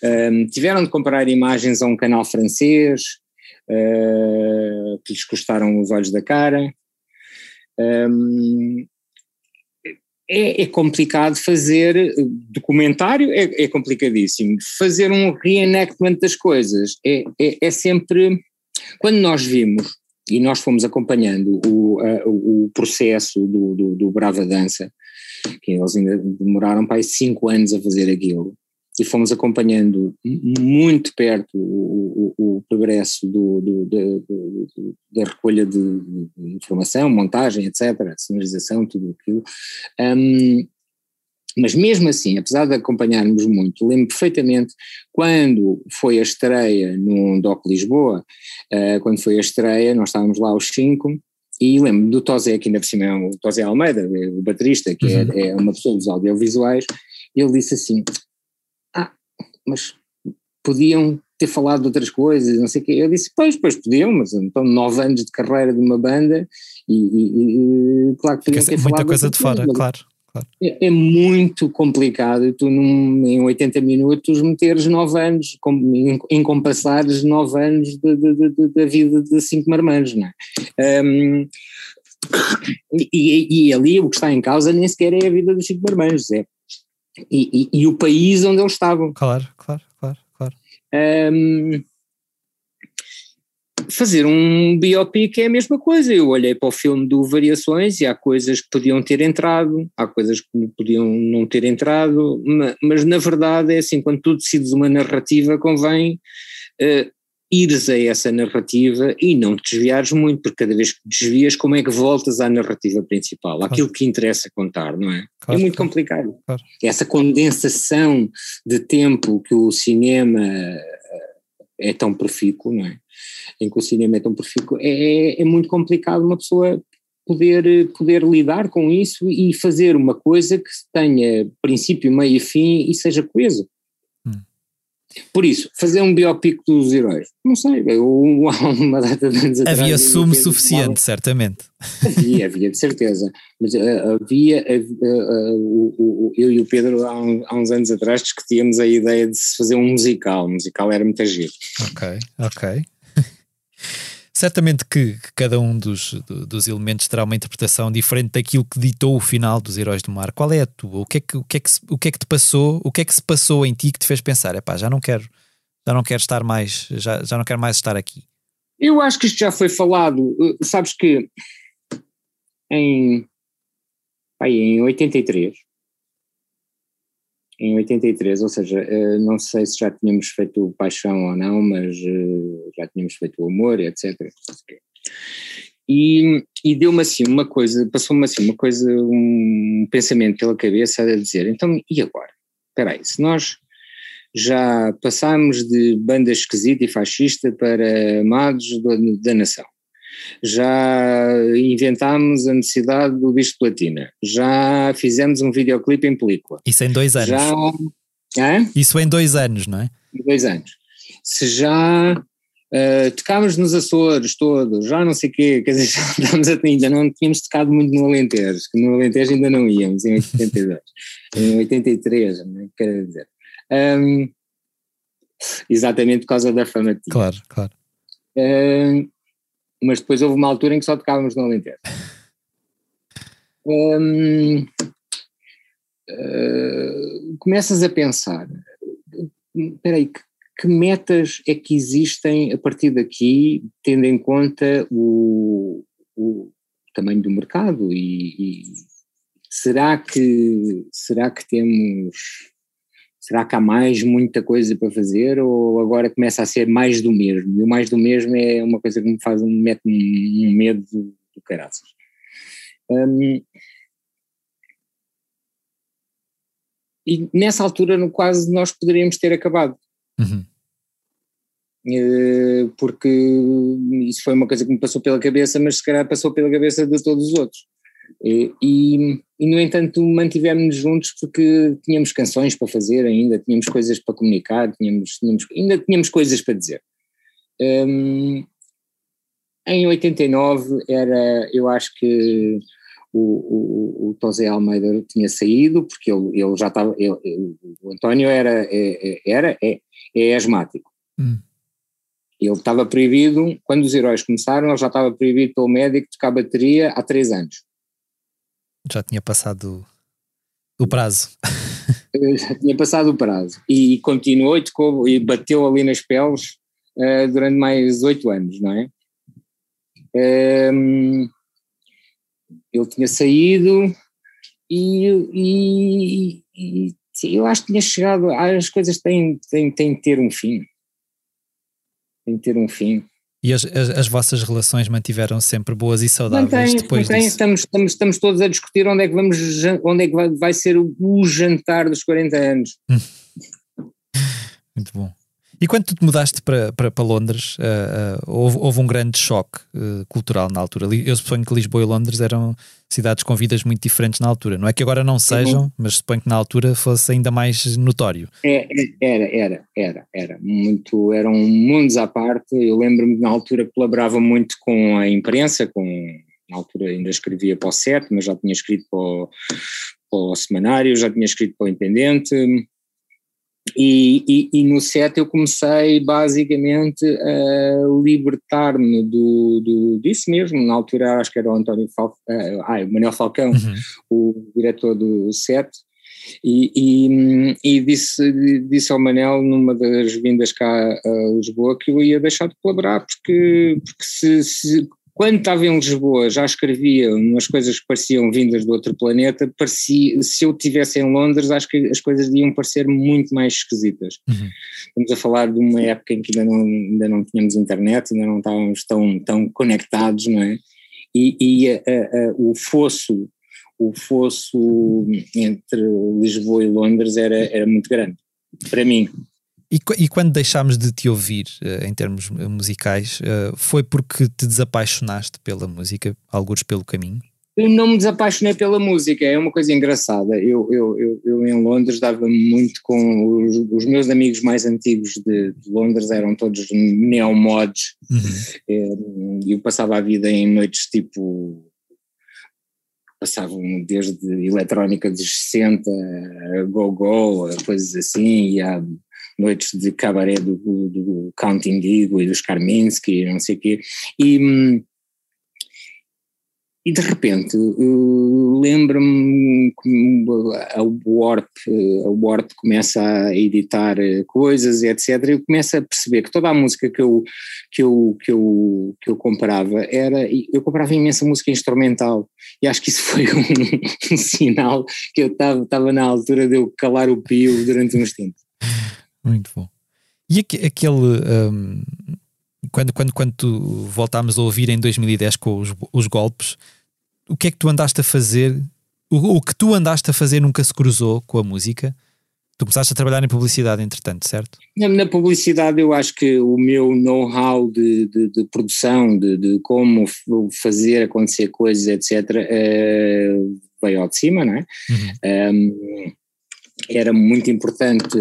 Um, tiveram de comprar imagens a um canal francês, uh, que lhes custaram os olhos da cara. Um, é, é, complicado fazer eh, documentário, é, é, complicadíssimo. Fazer um reenactment das coisas é, é, é, sempre. Quando nós vimos e nós fomos acompanhando o, a, o processo do, do, do, Brava Dança, que eles ainda demoraram para aí cinco anos a fazer aquilo, e fomos acompanhando muito perto o, o, o progresso do, do, do, da recolha de, informação, montagem, etc., sinalização, tudo aquilo. Um, mas mesmo assim, apesar de acompanharmos muito, lembro perfeitamente quando foi a estreia no DOC Lisboa, uh, quando foi a estreia, nós estávamos lá aos cinco, e lembro do Tosé, que ainda por cima é o Tosé Almeida, o baterista, que é, uhum. é, é uma pessoa dos audiovisuais, ele disse assim, mas podiam ter falado de outras coisas, não sei o quê. Eu disse, pois, pois podiam, mas então nove anos de carreira de uma banda e, e, e claro que podiam ter muita falado. Muita coisa de fora, claro. claro. É, é, muito complicado tu num, em 80 minutos meteres nove anos, encompassares nove anos da vida de cinco marmãs, não é? Um, e, e, ali o que está em causa nem sequer é a vida dos cinco marmãs, é e, e, e, o país onde eles estavam. Claro, claro, claro, claro. Um, fazer um biopic é a mesma coisa. Eu olhei para o filme do Variações e há coisas que podiam ter entrado, há coisas que podiam não ter entrado, mas, mas na verdade é assim, quando tu decides uma narrativa convém uh, ires a essa narrativa e não te desviares muito, porque cada vez que desvias, como é que voltas à narrativa principal, claro. aquilo que interessa contar, não é? Claro, é muito claro. complicado. Essa condensação de tempo que o cinema eh, é tão profícuo, não é? Em que o cinema é tão profícuo, é, é muito complicado uma pessoa poder, poder lidar com isso e fazer uma coisa que tenha princípio, meio e fim e seja coesa. Por isso, fazer um biopic dos heróis, não sei, há uma data de anos atrás. Havia sumo suficiente, certamente. Havia, havia, de certeza. Mas uh, havia, uh, uh, eu e o Pedro, há, um, há, uns anos atrás, discutíamos a ideia de se fazer um musical. O musical era muito giro. Ok, ok. Certamente que, que cada um dos, dos elementos terá uma interpretação diferente daquilo que ditou o final dos Heróis do Mar. Qual é a tua? O que é que, o que, é que, o que, é que te passou? O que é que se passou em ti que te fez pensar? Epá, já não quero, já não quero estar mais, já, já não quero mais estar aqui. Eu acho que isto já foi falado. Uh, sabes que em, aí, em 83 em 83, ou seja, uh, não sei se já tínhamos feito Paixão ou não, mas uh, já tínhamos feito o Amor, etc. E, e deu-me assim uma coisa, passou-me assim uma coisa, um pensamento pela cabeça a dizer, então e agora? Espera aí, se nós já passámos de banda esquisita e fascista para amados da nação, já inventámos a necessidade do bicho de platina, já fizemos um videoclipe em película. Isso em dois anos. Já, Isso em dois anos, não é? Em dois anos. Se já uh, tocámos nos Açores todos, já não sei o quê, quer dizer, já estamos a, ainda não tínhamos tocado muito no Alentejo, que no Alentejo ainda não íamos, em 82, em 83, quero dizer. Um, exatamente por causa da fama. Claro, claro. Um, mas depois houve uma altura em que só tocávamos no Alentejo. Um, uh, começas a pensar, espera aí, que, que, metas é que existem a partir daqui, tendo em conta o, o tamanho do mercado e, e será que será que temos será que há mais muita coisa para fazer ou agora começa a ser mais do mesmo? E o mais do mesmo é uma coisa que me faz, me mete um medo do, do caraças. Um, e nessa altura, no quase, nós poderíamos ter acabado. Uhum. Uh, porque isso foi uma coisa que me passou pela cabeça, mas se calhar passou pela cabeça de todos os outros. E, e, no entanto, mantivemos-nos juntos porque tínhamos canções para fazer ainda, tínhamos coisas para comunicar, tínhamos, tínhamos ainda tínhamos coisas para dizer. Um, em 89 era, eu acho que o, o, o Tosé Almeida tinha saído porque ele, ele já estava, ele, o António era, é, é, era, é, é asmático. Hum. Ele estava proibido, quando os heróis começaram, ele já estava proibido pelo médico de tocar bateria há três anos. Já tinha passado o prazo. Já tinha passado o prazo. E continuou e, e bateu ali nas peles uh, durante mais oito anos, não é? Um, ehm, ele tinha saído e, e, e, eu acho que tinha chegado. As coisas têm, têm, têm de ter um fim. Têm de ter um fim. E as, as, as, vossas relações mantiveram sempre boas e saudáveis mantém, depois mantém. disso? Estamos, estamos, estamos todos a discutir onde é que, vamos, onde é que vai, vai ser o, o jantar dos 40 anos. Muito bom. E quando tu te mudaste para, para, para Londres, uh, uh, houve, houve, um grande choque uh, cultural na altura. Eu suponho que Lisboa e Londres eram cidades com vidas muito diferentes na altura. Não é que agora não sejam, uhum. mas suponho que na altura fosse ainda mais notório. É, é era, era, era, era. Muito, eram mundos à parte. Eu lembro-me na altura colaborava muito com a imprensa, com, na altura ainda escrevia para o CEP, mas já tinha escrito para o, para o Semanário, já tinha escrito para o Independente e, e, e, no set eu comecei basicamente a libertar-me do, do, disso mesmo, na altura acho que era o António Fal, uh, ah, o Manuel Falcão, uhum. o diretor do set, e, e, e, disse, disse ao Manel numa das vindas cá a Lisboa que eu ia deixar de colaborar porque, porque se, se quando estava em Lisboa já escrevia umas coisas que pareciam vindas de outro planeta, parecia, se eu estivesse em Londres acho que as coisas iam parecer muito mais esquisitas. Uhum. Estamos a falar de uma época em que ainda não, ainda não tínhamos internet, ainda não estávamos tão, tão conectados, não é? E, e a, a, o fosso o fosso entre Lisboa e Londres era, era muito grande, para mim. E, e, quando deixámos de te ouvir uh, em termos musicais, uh, foi porque te desapaixonaste pela música, alguns pelo caminho? Eu não me desapaixonei pela música, é uma coisa engraçada. Eu, eu, eu, eu em Londres dava muito com os, os meus amigos mais antigos de, de Londres, eram todos neomods, uhum. e eu passava a vida em noites tipo passavam desde eletrónica dos 60, go-go, coisas assim, e a noites de cabaré do, do, do Count Indigo e dos Karminsky, não sei o quê, e, e de repente uh, lembro-me que a Warp, a Warp começa a editar coisas, etc. E eu começo a perceber que toda a música que eu, que eu, que eu, que eu comprava era. Eu comprava imensa música instrumental. E acho que isso foi um, um sinal que eu estava na altura de eu calar o pio durante uns tempos. Muito bom. E aquele. Um, quando, quando, quando voltámos a ouvir em 2010 com os, os golpes, o que é que tu andaste a fazer? O, o, que tu andaste a fazer nunca se cruzou com a música? Tu começaste a trabalhar em publicidade, entretanto, certo? Na, publicidade, eu acho que o meu know-how de, de, de, produção, de, de, como fazer acontecer coisas, etc., uh, eh, veio ao de cima, não é? Uhum. Um, era muito importante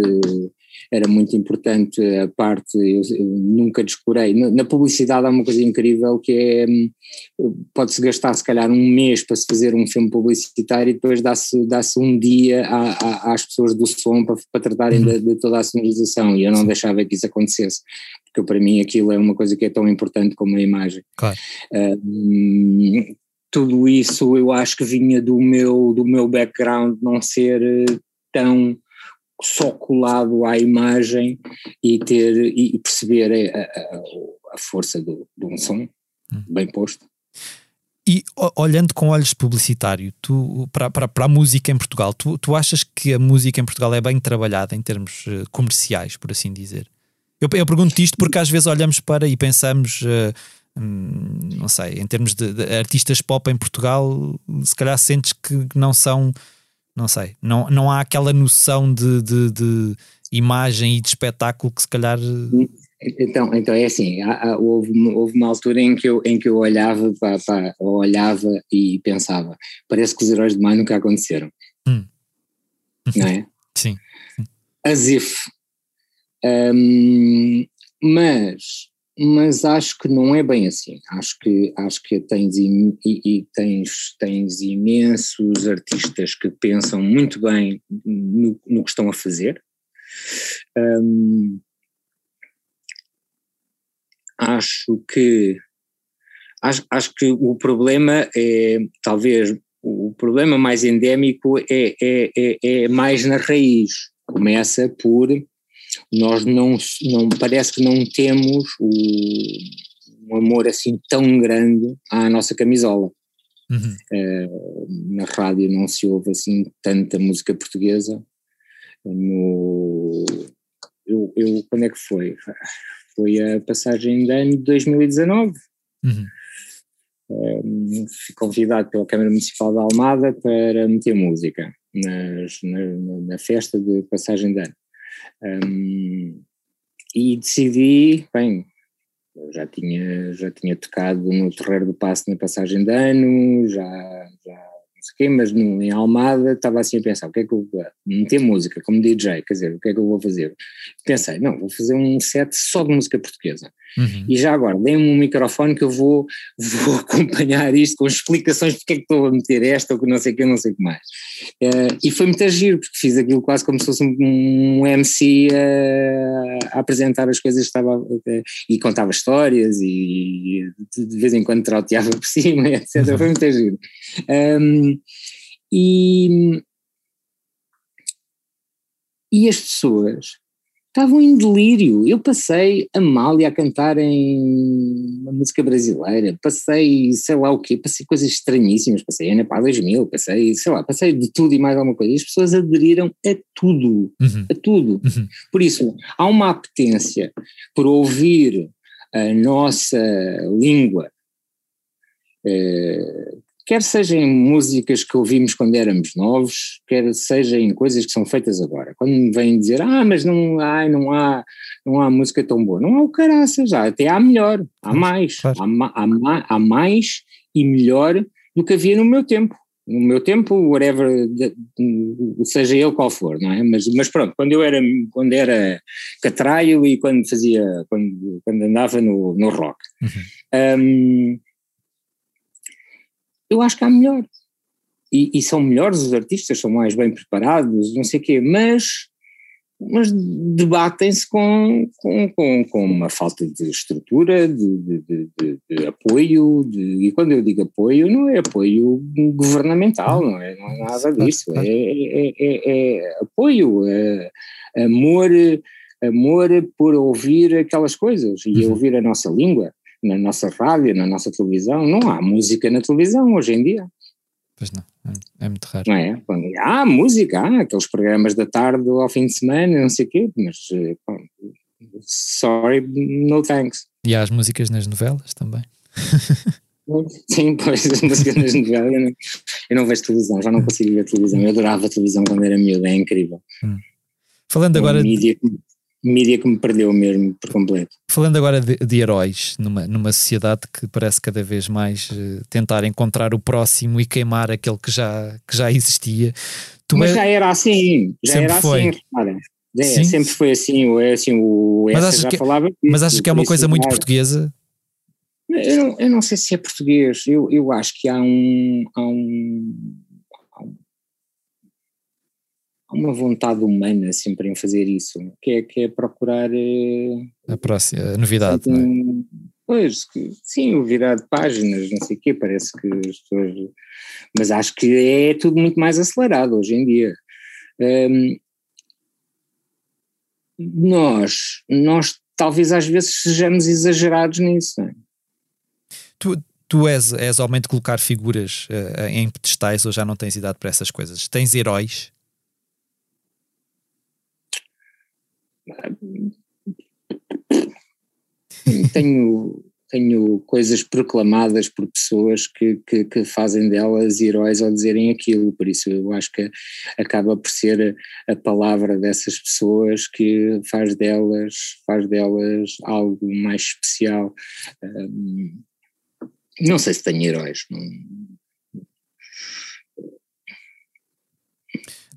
era muito importante a parte, eu, eu nunca descurei. Na, na, publicidade há uma coisa incrível que é, hum, pode-se gastar se calhar um mês para se fazer um filme publicitário e depois dá-se dá um dia a, a, às pessoas do som para, para tratarem de, de, toda a sonorização e eu não deixava que isso acontecesse, porque para mim aquilo é uma coisa que é tão importante como a imagem. Claro. Uh, tudo isso eu acho que vinha do meu, do meu background não ser eh, tão só colado à imagem e ter e perceber a, a, a força do, de um som hum. bem posto. E olhando com olhos de publicitário, tu, para, para, para a música em Portugal, tu, tu achas que a música em Portugal é bem trabalhada em termos eh, comerciais, por assim dizer? Eu, eu pergunto isto porque às vezes olhamos para e pensamos, uh, não sei, em termos de, de, artistas pop em Portugal, se calhar sentes que não são não sei, não, não há aquela noção de, de, de imagem e de espetáculo que se calhar. Então, então é assim, há, há, houve, houve uma altura em que eu, em que eu olhava, para, para, olhava e pensava, parece que os heróis de maio nunca aconteceram. Hum. Não é? sim, sim. As if. Um, mas mas acho que não é bem assim. Acho que, acho que tens, e, e tens, tens imensos artistas que pensam muito bem no, no que estão a fazer. Um, acho que acho, acho que o problema é talvez o problema mais endémico é, é, é, é mais na raiz. Começa por nós não, não parece que não temos o, um amor assim tão grande à nossa camisola. Uhum. Uh, na rádio não se ouve assim tanta música portuguesa. No, eu, eu, quando é que foi? Foi a passagem de ano de 2019. Uhum. Um, fui convidado pela Câmara Municipal de Almada para meter música nas, na, na, festa de passagem de ano. Um, e decidi, bem, já tinha, já tinha tocado no Terreiro do Passo na passagem de ano, já, já sei mas no, em Almada estava assim a pensar, o que é que eu vou meter música como DJ, quer dizer, o que é que eu vou fazer? Pensei, não, vou fazer um set só de música portuguesa. Uhum. E já agora, dê-me um microfone que eu vou, vou acompanhar isto com explicações porque é que estou a meter esta ou que não sei o que, não sei o que mais. Uh, e foi muito giro, porque fiz aquilo quase como se fosse um, um MC uh, a apresentar as coisas que estava, uh, e contava histórias e de, vez em quando trauteava por cima, etc. Uhum. Foi muito giro. Um, e, e as pessoas estavam em delírio. Eu passei a Mália a cantar em uma música brasileira, passei sei lá o quê, passei coisas estranhíssimas, passei Ana Pá 2000, passei, sei lá, passei de tudo e mais alguma coisa. E as pessoas aderiram a tudo, uhum. a tudo. Uhum. Por isso, há uma apetência por ouvir a nossa língua, eh, quer seja em músicas que ouvimos quando éramos novos, quer seja em coisas que são feitas agora. Quando me vêm dizer, ah, mas não, ai, não, há, não há música tão boa, não há o caraça já, até há melhor, há mais, claro. há, há, há, mais e melhor do que havia no meu tempo. No meu tempo, whatever, seja ele qual for, não é? Mas, mas pronto, quando eu era, quando era catraio e quando fazia, quando, quando andava no, no rock. Uhum. Um, eu acho que há melhor. E, e, são melhores os artistas, são mais bem preparados, não sei o quê, mas mas debatem-se com, com, com, com, uma falta de estrutura, de, de, de, de apoio, e quando eu digo apoio, não é apoio governamental, não é, não é nada disso, é, é, é, é apoio, é amor, amor por ouvir aquelas coisas e uhum. ouvir a nossa língua, na nossa rádio, na nossa televisão, não há música na televisão hoje em dia. Pois não, é, é muito raro. Não é? Há música, há aqueles programas da tarde ao fim de semana, não sei o quê, mas bom, sorry, no thanks. E há as músicas nas novelas também. Sim, pois, as músicas nas novelas, eu não, eu não vejo televisão, já não consigo ver televisão, eu adorava televisão quando era miúdo, é incrível. Hum. Falando agora... Mídia, mídia que me perdeu mesmo por completo. Falando agora de, de, heróis, numa, numa sociedade que parece cada vez mais uh, tentar encontrar o próximo e queimar aquele que já, que já existia. Tu Mas é... já era assim, já sempre era foi. assim, repara. É, sempre foi assim, é assim o mas já que, falava. Mas achas que é uma coisa muito portuguesa? Eu não, eu não sei se é português, eu, eu acho que há um, há um há uma vontade humana sempre em fazer isso, que é, que é procurar eh, a próxima a novidade, não é? Pois, sim, o virar de páginas, não sei o quê, parece que as pessoas. Mas acho que é tudo muito mais acelerado hoje em dia. Um, nós, nós talvez às vezes sejamos exagerados nisso, não é? Tu, tu és, és homem de colocar figuras uh, em pedestais ou já não tens idade para essas coisas? Tens heróis? Tenho, tenho coisas proclamadas por pessoas que, que, que, fazem delas heróis ao dizerem aquilo, por isso eu acho que acaba por ser a, a palavra dessas pessoas que faz delas, faz delas algo mais especial. Um, não sei se tenho heróis, não,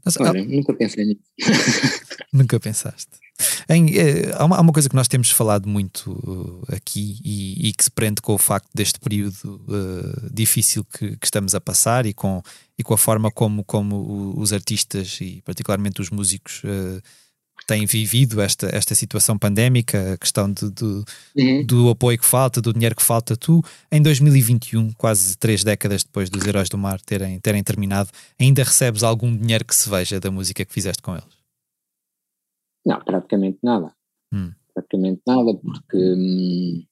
Mas, Olha, nunca pensei nisso. nunca pensaste. Em, é, há, uma, há, uma, coisa que nós temos falado muito uh, aqui e, e, que se prende com o facto deste período uh, difícil que, que, estamos a passar e com, e com a forma como, como os artistas e particularmente os músicos uh, têm vivido esta, esta situação pandémica, a questão de, de, uhum. do apoio que falta, do dinheiro que falta. Tu, em 2021, quase três décadas depois dos Heróis do Mar terem, terem terminado, ainda recebes algum dinheiro que se veja da música que fizeste com eles? Não, praticamente nada. Hum. Praticamente nada, porque. Hum,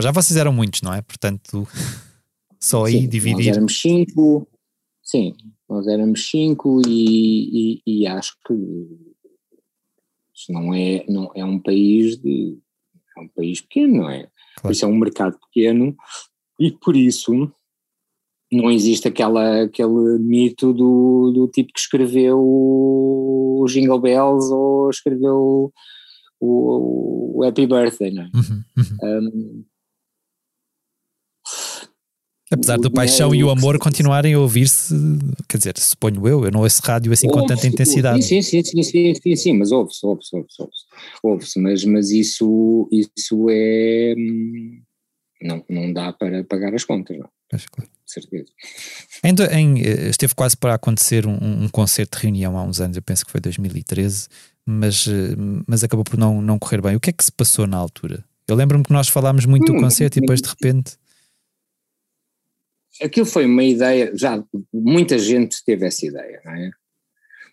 Já vocês eram muitos, não é? Portanto, só aí sim, dividir. Nós éramos cinco, sim, nós éramos cinco e, e, e acho que isto não é, não é um país de. É um país pequeno, não é? Claro. Por isso é um mercado pequeno e por isso não existe aquela, aquele mito do, do tipo que escreveu o Jingle Bells ou escreveu o, o Happy Birthday, não é? Uhum, uhum. Um, Apesar do paixão e o amor continuarem a ouvir-se, quer dizer, suponho eu, eu não ouço rádio assim com tanta intensidade. Sim, sim, sim, sim, sim, mas ouve-se, ouve-se, ouve-se, ouve-se, ouve-se, mas, mas isso, isso é, hum, não, não dá para pagar as contas, não. Claro. certeza. Em, em, eh, esteve quase para acontecer um, um, concerto de reunião há uns anos, eu penso que foi 2013, mas, eh, mas acabou por não, não correr bem. O que é que se passou na altura? Eu lembro-me que nós falámos muito hum, do concerto e depois de repente. Aquilo foi uma ideia, já muita gente teve essa ideia, não é?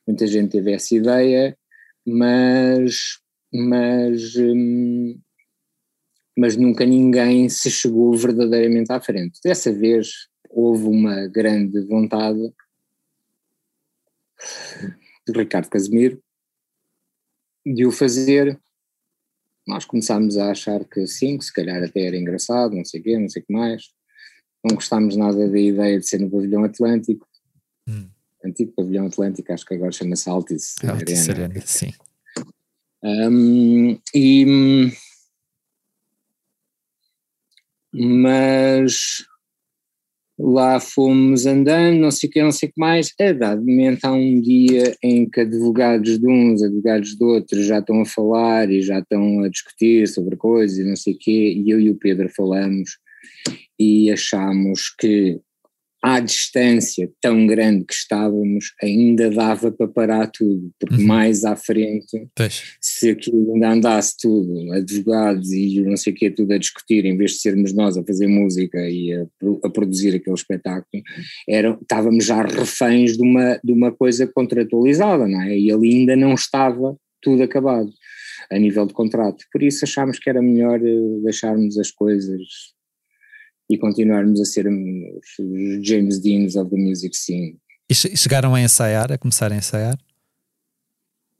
Muita gente teve essa ideia, mas, mas hum, mas nunca ninguém se chegou verdadeiramente à frente. Dessa vez houve uma grande vontade de Ricardo Casemiro de o fazer. Nós começámos a achar que sim, que se calhar até era engraçado, não sei o quê, não sei o que mais. Não gostámos nada da ideia de ser no pavilhão Atlântico. Hum. Antigo pavilhão Atlântico, acho que agora chama-se Altice, Altice Arena. Arena. Sim. Um, e mas lá fomos andando, não sei o que, não sei o que mais, a dado momento há um dia em que advogados de uns, advogados de outros já estão a falar e já estão a discutir sobre coisas e não sei o quê, e eu e o Pedro falamos e achamos que à distância tão grande que estávamos, ainda dava para parar tudo, porque uhum. mais à frente, se aquilo ainda andasse tudo, advogados e não sei o que, tudo a discutir, em vez de sermos nós a fazer música e a, a produzir aquele espetáculo, era, estávamos já reféns de uma, de uma coisa contratualizada, não é? E ali ainda não estava tudo acabado a nível de contrato. Por isso achámos que era melhor eh, deixarmos as coisas e continuarmos a ser os James Deans of the music scene. E chegaram a ensaiar, a começar a ensaiar?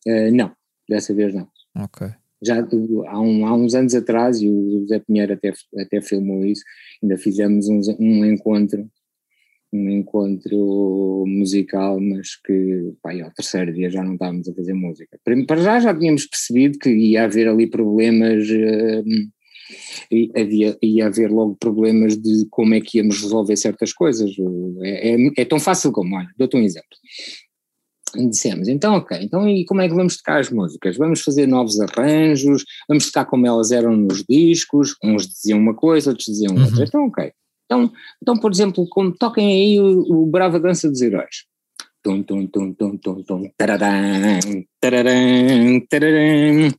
Uh, não, dessa vez não. Ok. Já há, um, há, uns anos atrás, e o José Pinheiro até, até filmou isso, ainda fizemos um, um encontro um encontro musical, mas que pá, ao terceiro dia já não estávamos a fazer música. Para já já tínhamos percebido que ia haver ali problemas, uh, e havia, ia haver logo problemas de como é que íamos resolver certas coisas. É, é, é tão fácil como, olha, dou-te um exemplo. E dissemos, então ok, então e como é que vamos tocar as músicas? Vamos fazer novos arranjos, vamos tocar como elas eram nos discos, uns diziam uma coisa, outros diziam outra, uhum. então ok. Então, então, por exemplo, como toquem aí o, o Brava Dança dos Heróis. Tum, tum, tum, tum, tum, tum, tararam, tararam, tararam.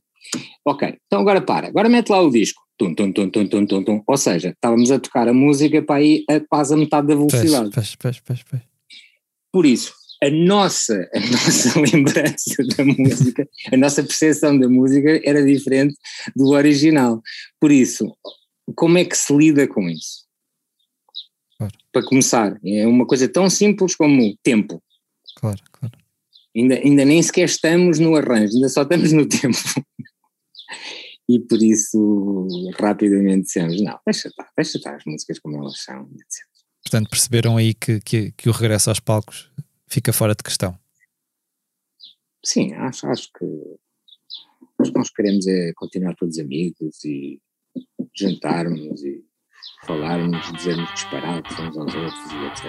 Ok, então agora para, agora mete lá o disco. Tum, tum, tum, tum, tum, tum, tum. Ou seja, estávamos a tocar a música para aí a quase a metade da velocidade. Por isso, a nossa, a nossa lembrança da música, a nossa percepção da música era diferente do original. Por isso, como é que se lida com isso? Claro. Para começar, é uma coisa tão simples como tempo. Claro, claro. Ainda, ainda nem sequer estamos no arranjo, ainda só estamos no tempo. E por isso rapidamente dissemos, não, deixa estar, deixa estar as músicas como elas são, etc. Portanto, perceberam aí que, que, que o regresso aos palcos fica fora de questão. Sim, acho, acho que o que nós queremos é continuar todos amigos e jantarmos e falarmos, dizermos disparados uns aos outros e etc.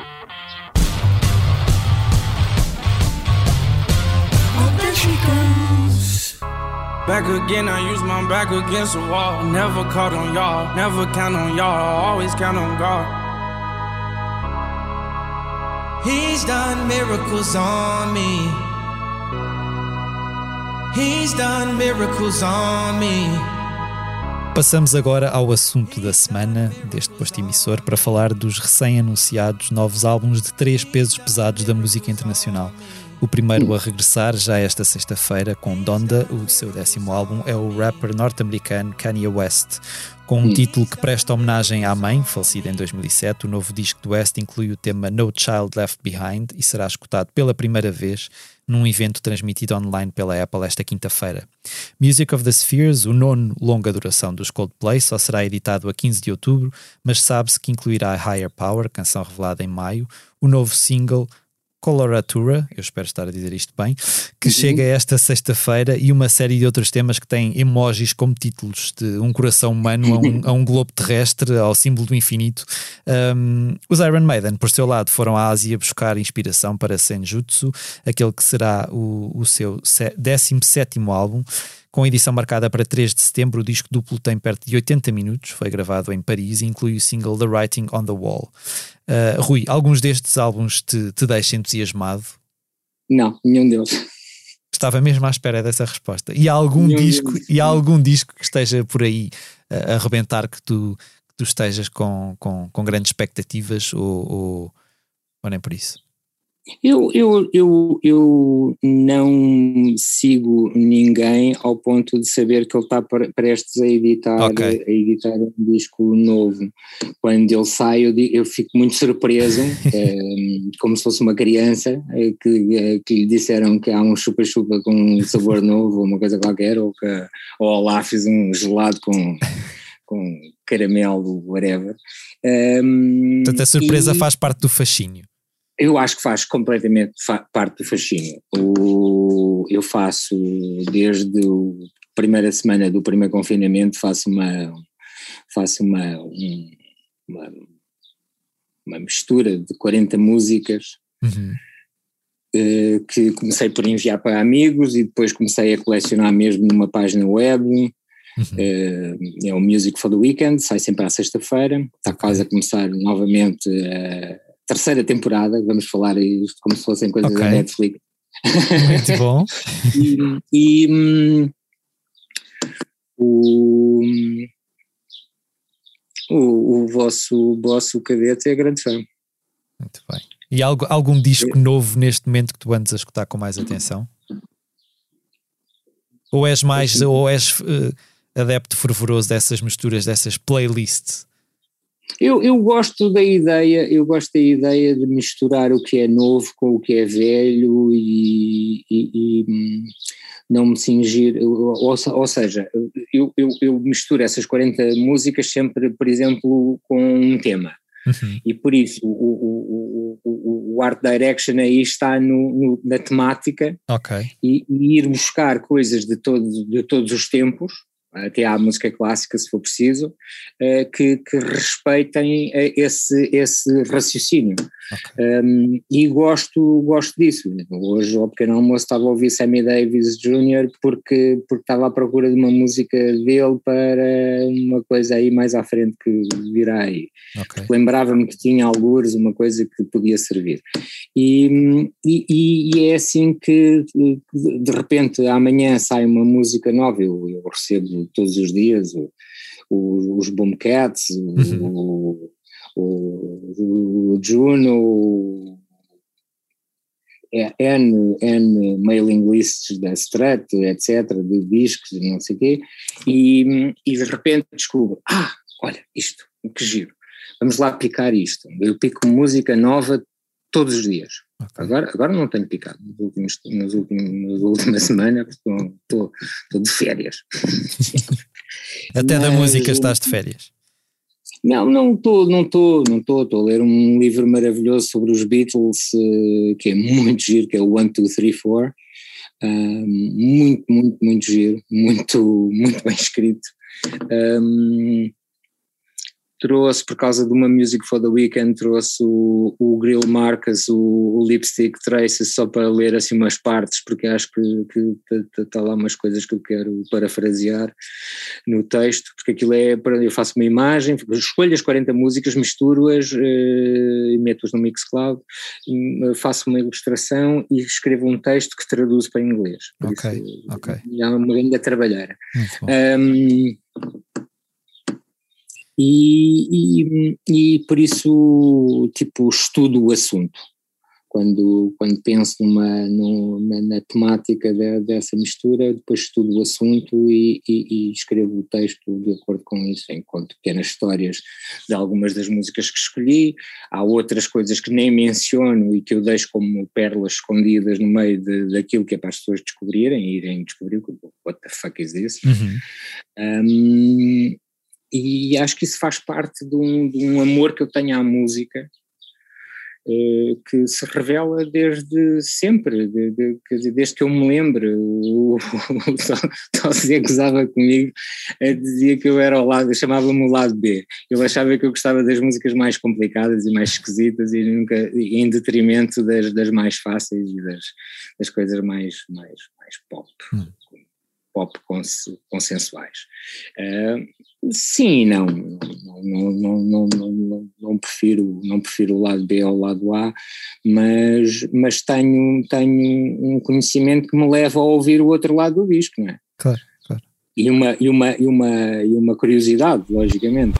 Oh. Back again, I use my back against the wall. Never caught on y'all, never count on y'all, always count on God. He's done miracles on me. He's done miracles on me. Passamos agora ao assunto da semana deste posto emissor para falar dos recém-anunciados novos álbuns de três pesos pesados da música internacional. O primeiro a regressar já esta sexta-feira com Donda, o seu décimo álbum, é o rapper norte-americano Kanye West. Com um título que presta homenagem à mãe, falecida em 2007, o novo disco do West inclui o tema No Child Left Behind e será escutado pela primeira vez num evento transmitido online pela Apple esta quinta-feira. Music of the Spheres, o nono longa duração dos Coldplay, só será editado a 15 de outubro, mas sabe-se que incluirá Higher Power, canção revelada em maio, o novo single Coloratura, eu espero estar a dizer isto bem, que uhum. chega esta sexta-feira e uma série de outros temas que têm emojis como títulos de um coração humano a um, a um globo terrestre, ao símbolo do infinito. Um, os Iron Maiden, por seu lado, foram à Ásia buscar inspiração para Senjutsu, aquele que será o, o seu 17 álbum. Com edição marcada para 3 de setembro, o disco duplo tem perto de 80 minutos, foi gravado em Paris e inclui o single The Writing on the Wall. Uh, Rui, alguns destes álbuns te, te deixam entusiasmado? Não, nenhum deles. Estava mesmo à espera dessa resposta. E há algum nenhum disco deles. e algum disco que esteja por aí uh, a arrebentar que tu, que tu estejas com, com, com grandes expectativas ou, ou, ou nem por isso? Eu, eu, eu, eu não sigo ninguém ao ponto de saber que ele está prestes a editar, okay. a editar um disco novo. Quando ele sai, eu, eu fico muito surpreso, é, como se fosse uma criança, é, que, é, que lhe disseram que há um chupa-chupa com um sabor novo, ou uma coisa qualquer, ou que ou lá fiz um gelado com, com caramelo, whatever. Um, Portanto, a surpresa e, faz parte do fascínio. Eu acho que faz completamente fa parte do fascínio. O, eu faço, desde a primeira semana do primeiro confinamento, faço uma, faço uma, um, uma, uma, mistura de 40 músicas uhum. uh, que comecei por enviar para amigos e depois comecei a colecionar mesmo numa página web. Uhum. Uh, é o Music for the Weekend, sai sempre à sexta-feira, está quase a começar novamente a terceira temporada, vamos falar isto como se fossem coisas okay. da Netflix. Muito bom. e, e hum, o, o, o, vosso, vosso cadete é grande fã. Muito bem. E algo, algum disco novo neste momento que tu andes a escutar com mais atenção? Ou és mais, ou és uh, adepto fervoroso dessas misturas, dessas playlists? Eu, eu gosto da ideia, eu gosto da ideia de misturar o que é novo com o que é velho e, e, e hum, não me cingir, ou, ou seja, eu, eu, eu, misturo essas 40 músicas sempre, por exemplo, com um tema. Uhum. E por isso o, o, o, o, Art Direction aí está no, no na temática okay. e, e, ir buscar coisas de, todo, de todos os tempos até à música clássica, se for preciso, eh, que, que respeitem eh, esse, esse raciocínio. Okay. Um, e gosto, gosto disso. Hoje, ao pequeno almoço, estava a ouvir Sammy Davis Jr. porque, porque estava à procura de uma música dele para uma coisa aí mais à frente que virá aí. Okay. Lembrava-me que tinha algures uma coisa que podia servir. E, e, e, é assim que, de repente, amanhã sai uma música nova, eu, eu recebo todos os dias, o, o, os Boomcats, uhum. o, o, Juno, é, N, N mailing lists da Strat, etc., de discos e não sei o quê, e, e de repente descubro, ah, olha, isto, que giro, vamos lá picar isto. Eu pico música nova todos os dias. Okay. Agora, agora não tenho picado nos últimos, nos últimos, nas últimas semanas, estou, estou, estou de férias. Até Mas, da música estás de férias? Não, não estou, não estou, não estou, estou a ler um livro maravilhoso sobre os Beatles, eh, que é muito giro, que é o One, Two, Three, Four, muito, muito, muito giro, muito, muito bem escrito. Um, trouxe, por causa de uma Music for the Weekend, trouxe o, o Grill Marcas, o, o, Lipstick Traces, só para ler assim umas partes, porque acho que está tá lá umas coisas que eu quero parafrasear no texto, porque aquilo é, eu faço uma imagem, escolho as 40 músicas, misturo-as eh, e meto-as no Mixcloud, eh, faço uma ilustração e escrevo um texto que traduzo para inglês. ok, isso, ok. É uma grande trabalhar. E, e, e por isso, tipo, estudo o assunto. Quando, quando penso numa, numa, na temática de, dessa mistura, depois estudo o assunto e, e, e, escrevo o texto de acordo com isso, enquanto pequenas histórias de algumas das músicas que escolhi. Há outras coisas que nem menciono e que eu deixo como pérolas escondidas no meio de, daquilo que é para as pessoas descobrirem e irem descobrir what the fuck is this. Uhum. Um, e acho que isso faz parte de um, de um amor que eu tenho à música, eh, que se revela desde sempre, de, de, desde que eu me lembro. O, Tosé gozava comigo, dizia que eu era ao lado, chamava-me o lado B. Ele achava que eu gostava das músicas mais complicadas e mais esquisitas e nunca, em detrimento das, das mais fáceis e das, das coisas mais, mais, mais pop. Hum pop consensuais. Uh, sim e não. Não, não, não, não, não, prefiro, não prefiro o lado B ao lado A, mas, mas tenho, tenho um conhecimento que me leva a ouvir o outro lado do disco, não é? Claro, claro. E uma, e uma, e uma, e uma curiosidade, logicamente.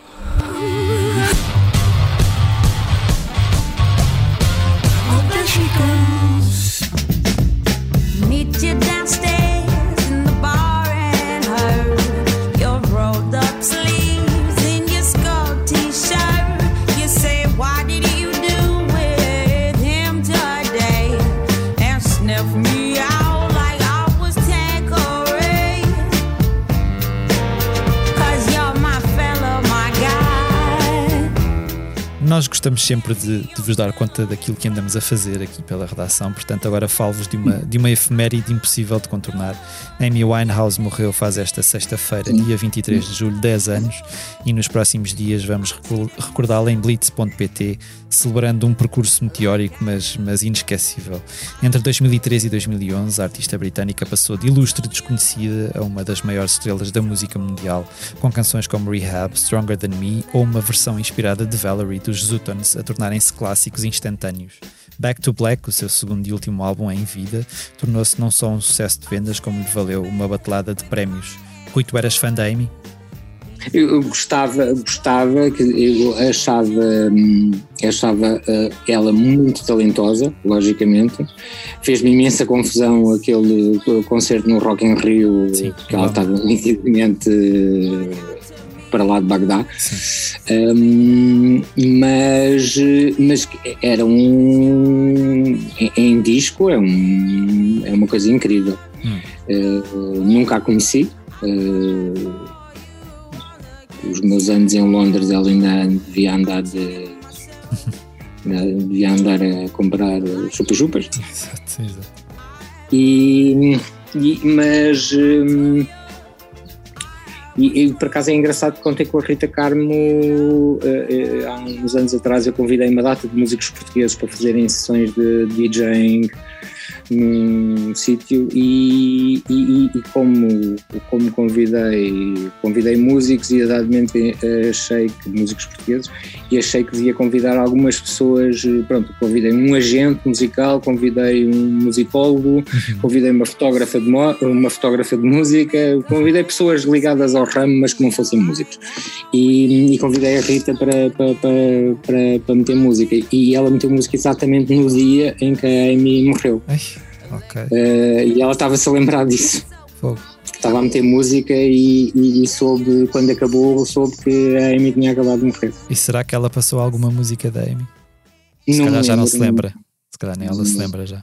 Nós gostamos sempre de, de, vos dar conta daquilo que andamos a fazer aqui pela redação, portanto, agora falo-vos de uma, de uma efeméride impossível de contornar. Amy Winehouse morreu faz esta sexta-feira, dia 23 de julho, 10 anos, e nos próximos dias vamos recordá-la em blitz.pt, celebrando um percurso meteórico, mas, mas inesquecível. Entre 2013 e 2011, a artista britânica passou de ilustre desconhecida a uma das maiores estrelas da música mundial, com canções como Rehab, Stronger Than Me ou uma versão inspirada de Valerie dos Zutons a tornarem-se clássicos instantâneos. Back to Black, o seu segundo e último álbum em vida, tornou-se não só um sucesso de vendas, como lhe valeu uma batelada de prémios. Rui, tu eras fã da Amy? Eu gostava, gostava, eu achava, hum, achava eh, ela muito talentosa, logicamente. Fez-me imensa confusão aquele concerto no Rock in Rio, Sim, que ela estava nitidamente para lá de Bagdá. Um, mas, mas era um. Em, disco é, um, é uma coisa incrível. Hum. Uh, nunca a conheci. Uh, os meus anos em Londres ela ainda devia andar de. devia andar a comprar chupas-chupas. Exato, exato. E, e, mas. Um, e, e, por acaso é engraçado que contei com a Rita Carmo uh, uh, há uns anos atrás. Eu convidei uma data de músicos portugueses para fazerem sessões de DJing num sítio e, e, e, como, como convidei, convidei músicos e exatamente achei que músicos portugueses e achei que devia convidar algumas pessoas, pronto, convidei um agente musical, convidei um musicólogo, uhum. convidei uma fotógrafa de uma fotógrafa de música, convidei pessoas ligadas ao ramo, mas que não fossem músicos. E, e convidei a Rita para, para, para, para, para meter música e ela meteu música exatamente no dia em que a Amy morreu. Ai. Okay. Uh, e ela estava-se a lembrar disso. Fogo. Estava a meter música e, e, e, soube, quando acabou, soube que a Amy tinha acabado de morrer. E será que ela passou alguma música da Amy? Se não calhar já não se lembra. Se calhar nem ela se lembra já.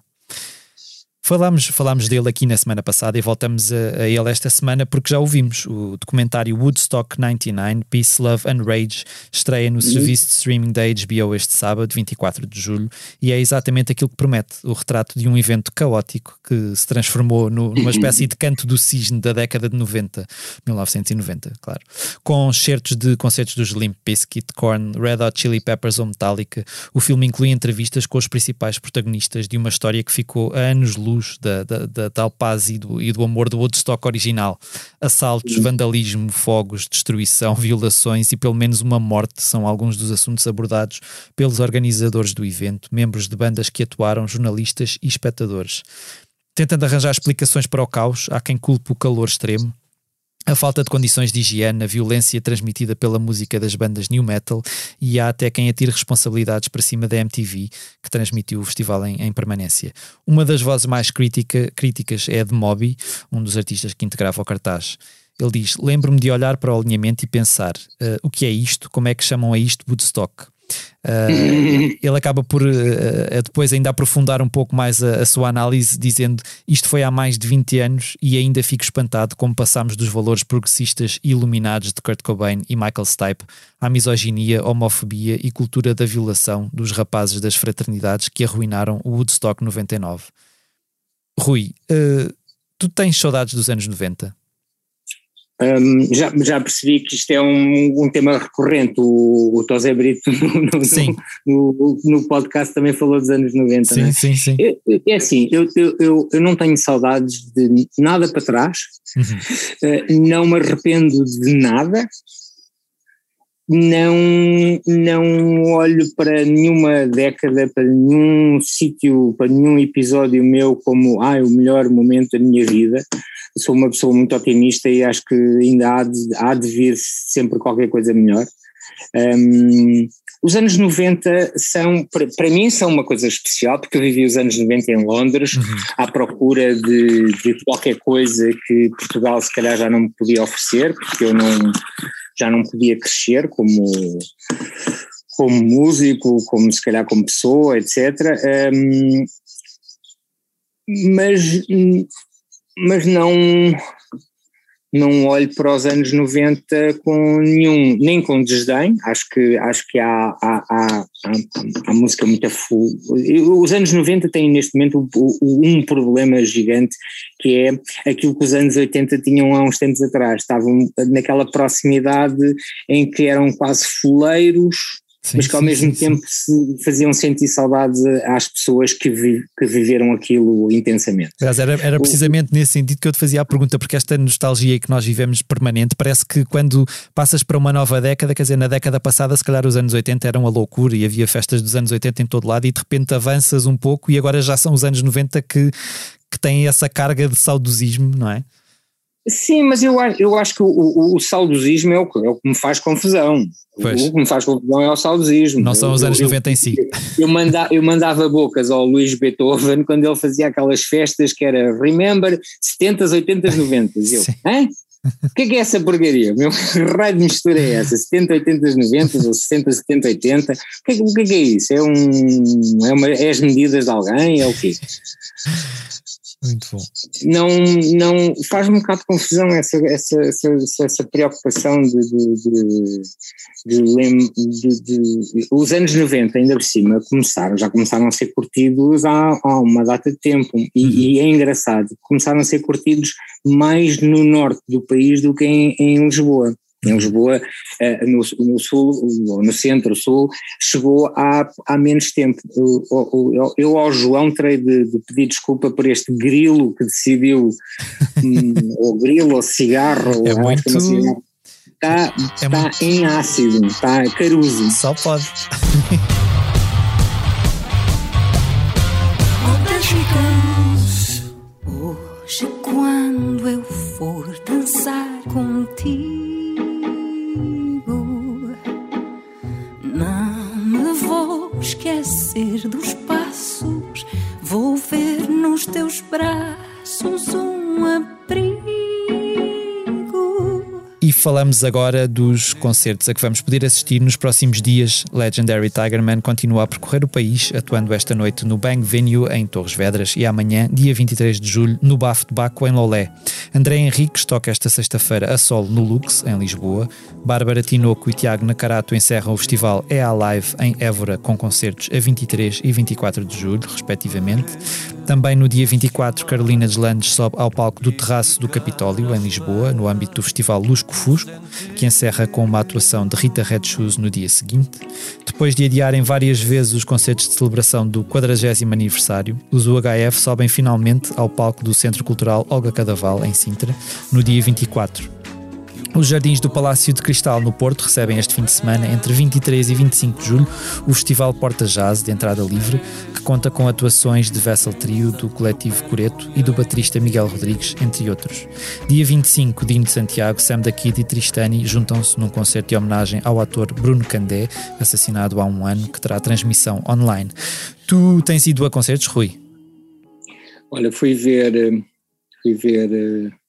Falámos, falámos dele aqui na semana passada e voltamos a, a, ele esta semana porque já ouvimos. O documentário Woodstock 99, Peace, Love and Rage, estreia no uhum. serviço de streaming da HBO este sábado, 24 de julho, e é exatamente aquilo que promete: o retrato de um evento caótico que se transformou no, numa espécie de canto do cisne da década de 90, 1990, claro. Com certos de concertos dos Limp Bizkit, Korn, Red Hot Chili Peppers ou Metallica, o filme inclui entrevistas com os principais protagonistas de uma história que ficou a anos luz luz da, da, da tal paz e do, e do amor do Woodstock original. Assaltos, vandalismo, fogos, destruição, violações e pelo menos uma morte são alguns dos assuntos abordados pelos organizadores do evento, membros de bandas que atuaram, jornalistas e espectadores. Tentando arranjar explicações para o caos, há quem culpe o calor extremo, a falta de condições de higiene, a violência transmitida pela música das bandas new metal e há até quem atire responsabilidades para cima da MTV, que transmitiu o festival em, em permanência. Uma das vozes mais crítica, críticas é a de Moby, um dos artistas que integrava o cartaz. Ele diz: Lembro-me de olhar para o alinhamento e pensar: uh, o que é isto? Como é que chamam a isto Woodstock? Uh, ele acaba por uh, depois ainda aprofundar um pouco mais a, a, sua análise, dizendo isto foi há mais de 20 anos e ainda fico espantado como passamos dos valores progressistas e iluminados de Kurt Cobain e Michael Stipe à misoginia, homofobia e cultura da violação dos rapazes das fraternidades que arruinaram o Woodstock 99. Rui, uh, tu tens saudades dos anos 90? Um, já, já percebi que isto é um, um tema recorrente, o, o Tosé Brito no, no, no, podcast também falou dos anos 90. Sim, é? sim, sim. É, é assim, eu, eu, eu não tenho saudades de nada para trás, uhum. uh, não me arrependo de nada, não, não olho para nenhuma década, para nenhum sítio, para nenhum episódio meu como ah, o melhor momento da minha vida sou uma pessoa muito otimista e acho que ainda há de, há de vir sempre qualquer coisa melhor. Um, os anos 90 são, para, para, mim, são uma coisa especial, porque eu vivi os anos 90 em Londres, uhum. à procura de, de, qualquer coisa que Portugal se calhar já não me podia oferecer, porque eu não, já não podia crescer como, como músico, como se calhar como pessoa, etc. Um, mas mas não não olho para os anos 90 com nenhum, nem com desdém, acho que, acho que há, há, há, há, música muito full. Os anos 90 têm neste momento um problema gigante que é aquilo que os anos 80 tinham há uns tempos atrás, estavam naquela proximidade em que eram quase fuleiros, sim, mas que ao sim, mesmo sim, tempo se faziam sentir saudades às pessoas que, vi, que viveram aquilo intensamente. Aliás, era, era precisamente o, nesse sentido que eu te fazia a pergunta, porque esta nostalgia que nós vivemos permanente, parece que quando passas para uma nova década, quer dizer, na década passada, se calhar os anos 80 eram a loucura e havia festas dos anos 80 em todo lado, e de repente avanças um pouco e agora já são os anos 90 que, que têm essa carga de saudosismo, não é? Sim, mas eu, eu acho que o, o, o saudosismo é o, é o que me faz confusão. Pois. O que me faz confusão é o saudosismo. Não são os anos eu, 90 em si. Eu, manda, eu mandava bocas ao Luís Beethoven quando ele fazia aquelas festas que era Remember 70s, 80s, 90s. Eu, hã? O que é que é essa porcaria? Meu raio de mistura é essa? 70, 80, 90 ou 60, 70, 80? O que, é, o que é, que é isso? É, um, é, uma, é as medidas de alguém? É o quê? Muito bom. Não, não faz-me um bocado de confusão essa, essa, essa, essa preocupação de, de, de, de, Os anos 90, ainda por cima, começaram, já começaram a ser curtidos há, há uma data de tempo. E, uhum. e, é engraçado, começaram a ser curtidos mais no norte do país do que em, em Lisboa. Em Lisboa, eh, no, no sul, no centro-sul, chegou há, há menos tempo. Eu, eu ao João terei de, de, pedir desculpa por este grilo que decidiu, hum, ou grilo, ou cigarro, é ou muito... Está, é está muito... em ácido, está caruso. Só pode. Hoje, quando eu for dançar contigo esquecer dos passos, vou ver nos teus braços um abrigo. E falamos agora dos concertos a que vamos poder assistir nos próximos dias. Legendary Tigerman continua a percorrer o país, atuando esta noite no Bang Venue em Torres Vedras e amanhã, dia 23 de julho, no Bafo de Baco em Lolé. André Henriques toca esta sexta-feira a solo no Lux, em Lisboa. Bárbara Tinoco e Tiago Nakarato encerram o festival É a Live em Évora com concertos a 23 e 24 de julho, respectivamente. Também no dia 24, Carolina Deslandes sobe ao palco do Terraço do Capitólio, em Lisboa, no âmbito do festival Lusco Fusco, que encerra com uma atuação de Rita Red Shoes no dia seguinte. Depois de adiarem várias vezes os concertos de celebração do 40 aniversário, os UHF sobem finalmente ao palco do Centro Cultural Olga Cadaval, em Sintra, no dia 24. Os Jardins do Palácio de Cristal no Porto recebem este fim de semana, entre 23 e 25 de julho, o Festival Porta Jazz de entrada livre, que conta com atuações de Vessel Trio, do coletivo Coreto e do baterista Miguel Rodrigues, entre outros. Dia 25, Dino de Santiago, Sam da Kid e Tristani juntam-se num concerto de homenagem ao ator Bruno Candé, assassinado há um ano, que terá transmissão online. Tu tens ido a concertos, Rui? Olha, fui ver, eh, fui ver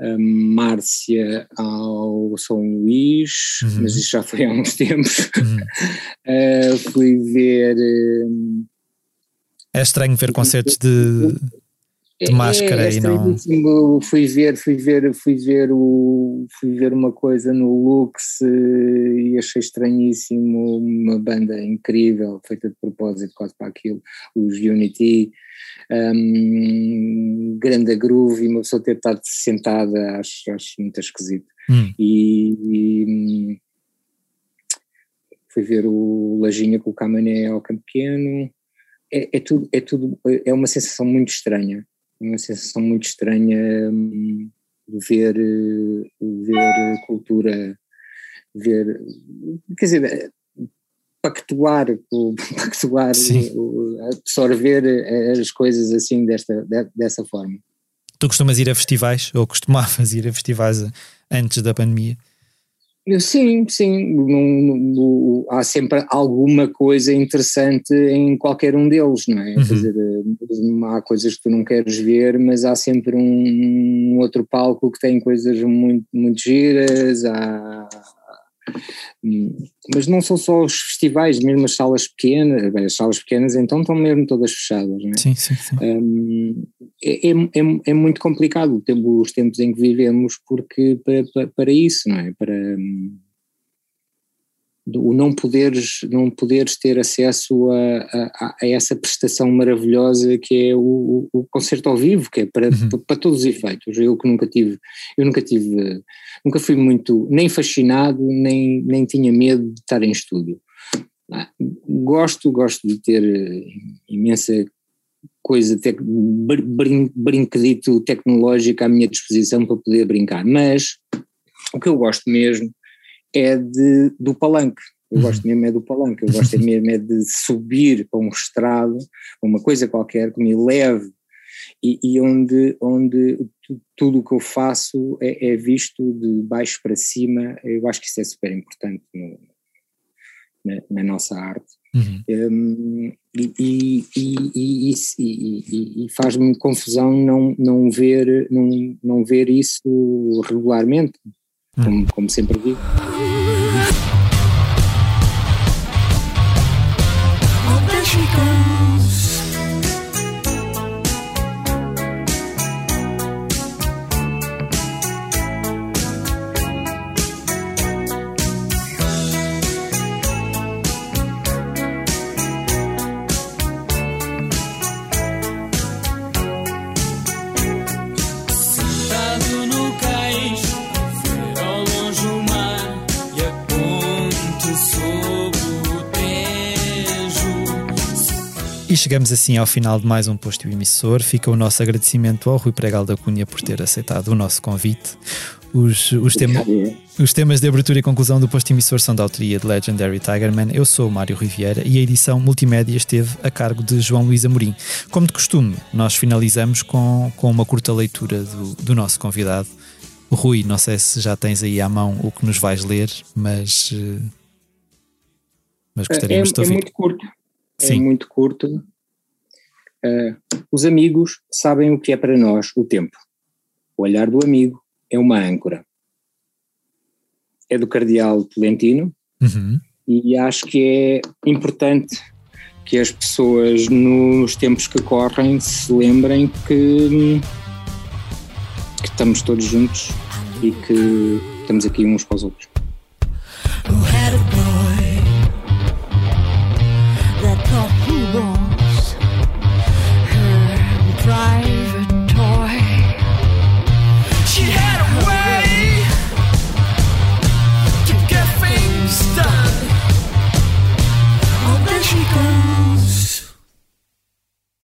eh, Márcia ao São Luís, uhum. mas isso já foi há uns tempos. Uhum. uh, fui ver. Uh, é estranho ver concertos de, de é, máscara é, é e não. Fui ver, fui ver, fui ver o, fui ver uma coisa no Lux eh, e achei estranhíssimo uma banda incrível, feita de propósito quase para aquilo, os Unity um, grande groove e uma pessoa ter estado sentada acho, acho muito esquisito. Hum. E, e, fui ver o Lajinha com o Camané ao Campo Pequeno. É, é, tudo, é tudo, é uma sensação muito estranha, uma sensação muito estranha um, ver, ver cultura, ver, quer dizer, pactuar, pactuar absorver eh, as coisas assim desta, dessa forma. Tu costumas ir a festivais ou costumavas ir a festivais antes da pandemia? Sim, sim. há sempre alguma coisa interessante em qualquer um deles, não é? Uhum. Quer dizer, eh, há coisas que tu não queres ver, mas há sempre um, outro palco que tem coisas muito, muito giras, há, mas não são só os festivais, mesmo as salas pequenas, bem, as salas pequenas então estão mesmo todas fechadas, não é? Sim, sim, sim. Um, é, é, é, é, muito complicado os tempos em que vivemos porque para, para, para isso, não é? Para, um, o não poderes, não poderes ter acesso a, a, a, essa prestação maravilhosa que é o, o concerto ao vivo, que é para, uhum. para, para, todos os efeitos. Eu que nunca tive, eu nunca tive, nunca fui muito nem fascinado, nem, nem tinha medo de estar em estúdio. Gosto, gosto de ter eh, imensa coisa, tec, brin, brinquedito tecnológico à minha disposição para poder brincar, mas o que eu gosto mesmo é de, do palanque. Eu uhum. gosto mesmo é do palanque, eu gosto mesmo é de subir para um estrado, uma coisa qualquer que me leve e, e onde, onde tudo o que eu faço é, é, visto de baixo para cima, eu acho que isso é super importante no, na, na, nossa arte. Uhum. Um, e, e, e, e faz-me confusão não, não, ver, não, não ver isso regularmente. Como, como sempre digo. Chegamos assim ao final de mais um posto emissor. Fica o nosso agradecimento ao Rui Pregal da Cunha por ter aceitado o nosso convite. Os, os, tema, os temas de abertura e conclusão do posto emissor são da autoria de Legendary Tigerman. Eu sou o Mário Riviera e a edição multimédia esteve a cargo de João Luís Amorim. Como de costume, nós finalizamos com, com uma curta leitura do, do nosso convidado. Rui, não sei se já tens aí à mão o que nos vais ler, mas, eh, mas gostaríamos é, de ouvir. É muito curto é Sim. muito curto. Uh, os amigos sabem o que é para nós o tempo. O olhar do amigo é uma âncora. É do Cardeal Tolentino uhum. e acho que é importante que as pessoas nos tempos que correm se lembrem que, que estamos todos juntos e que estamos aqui uns para os outros.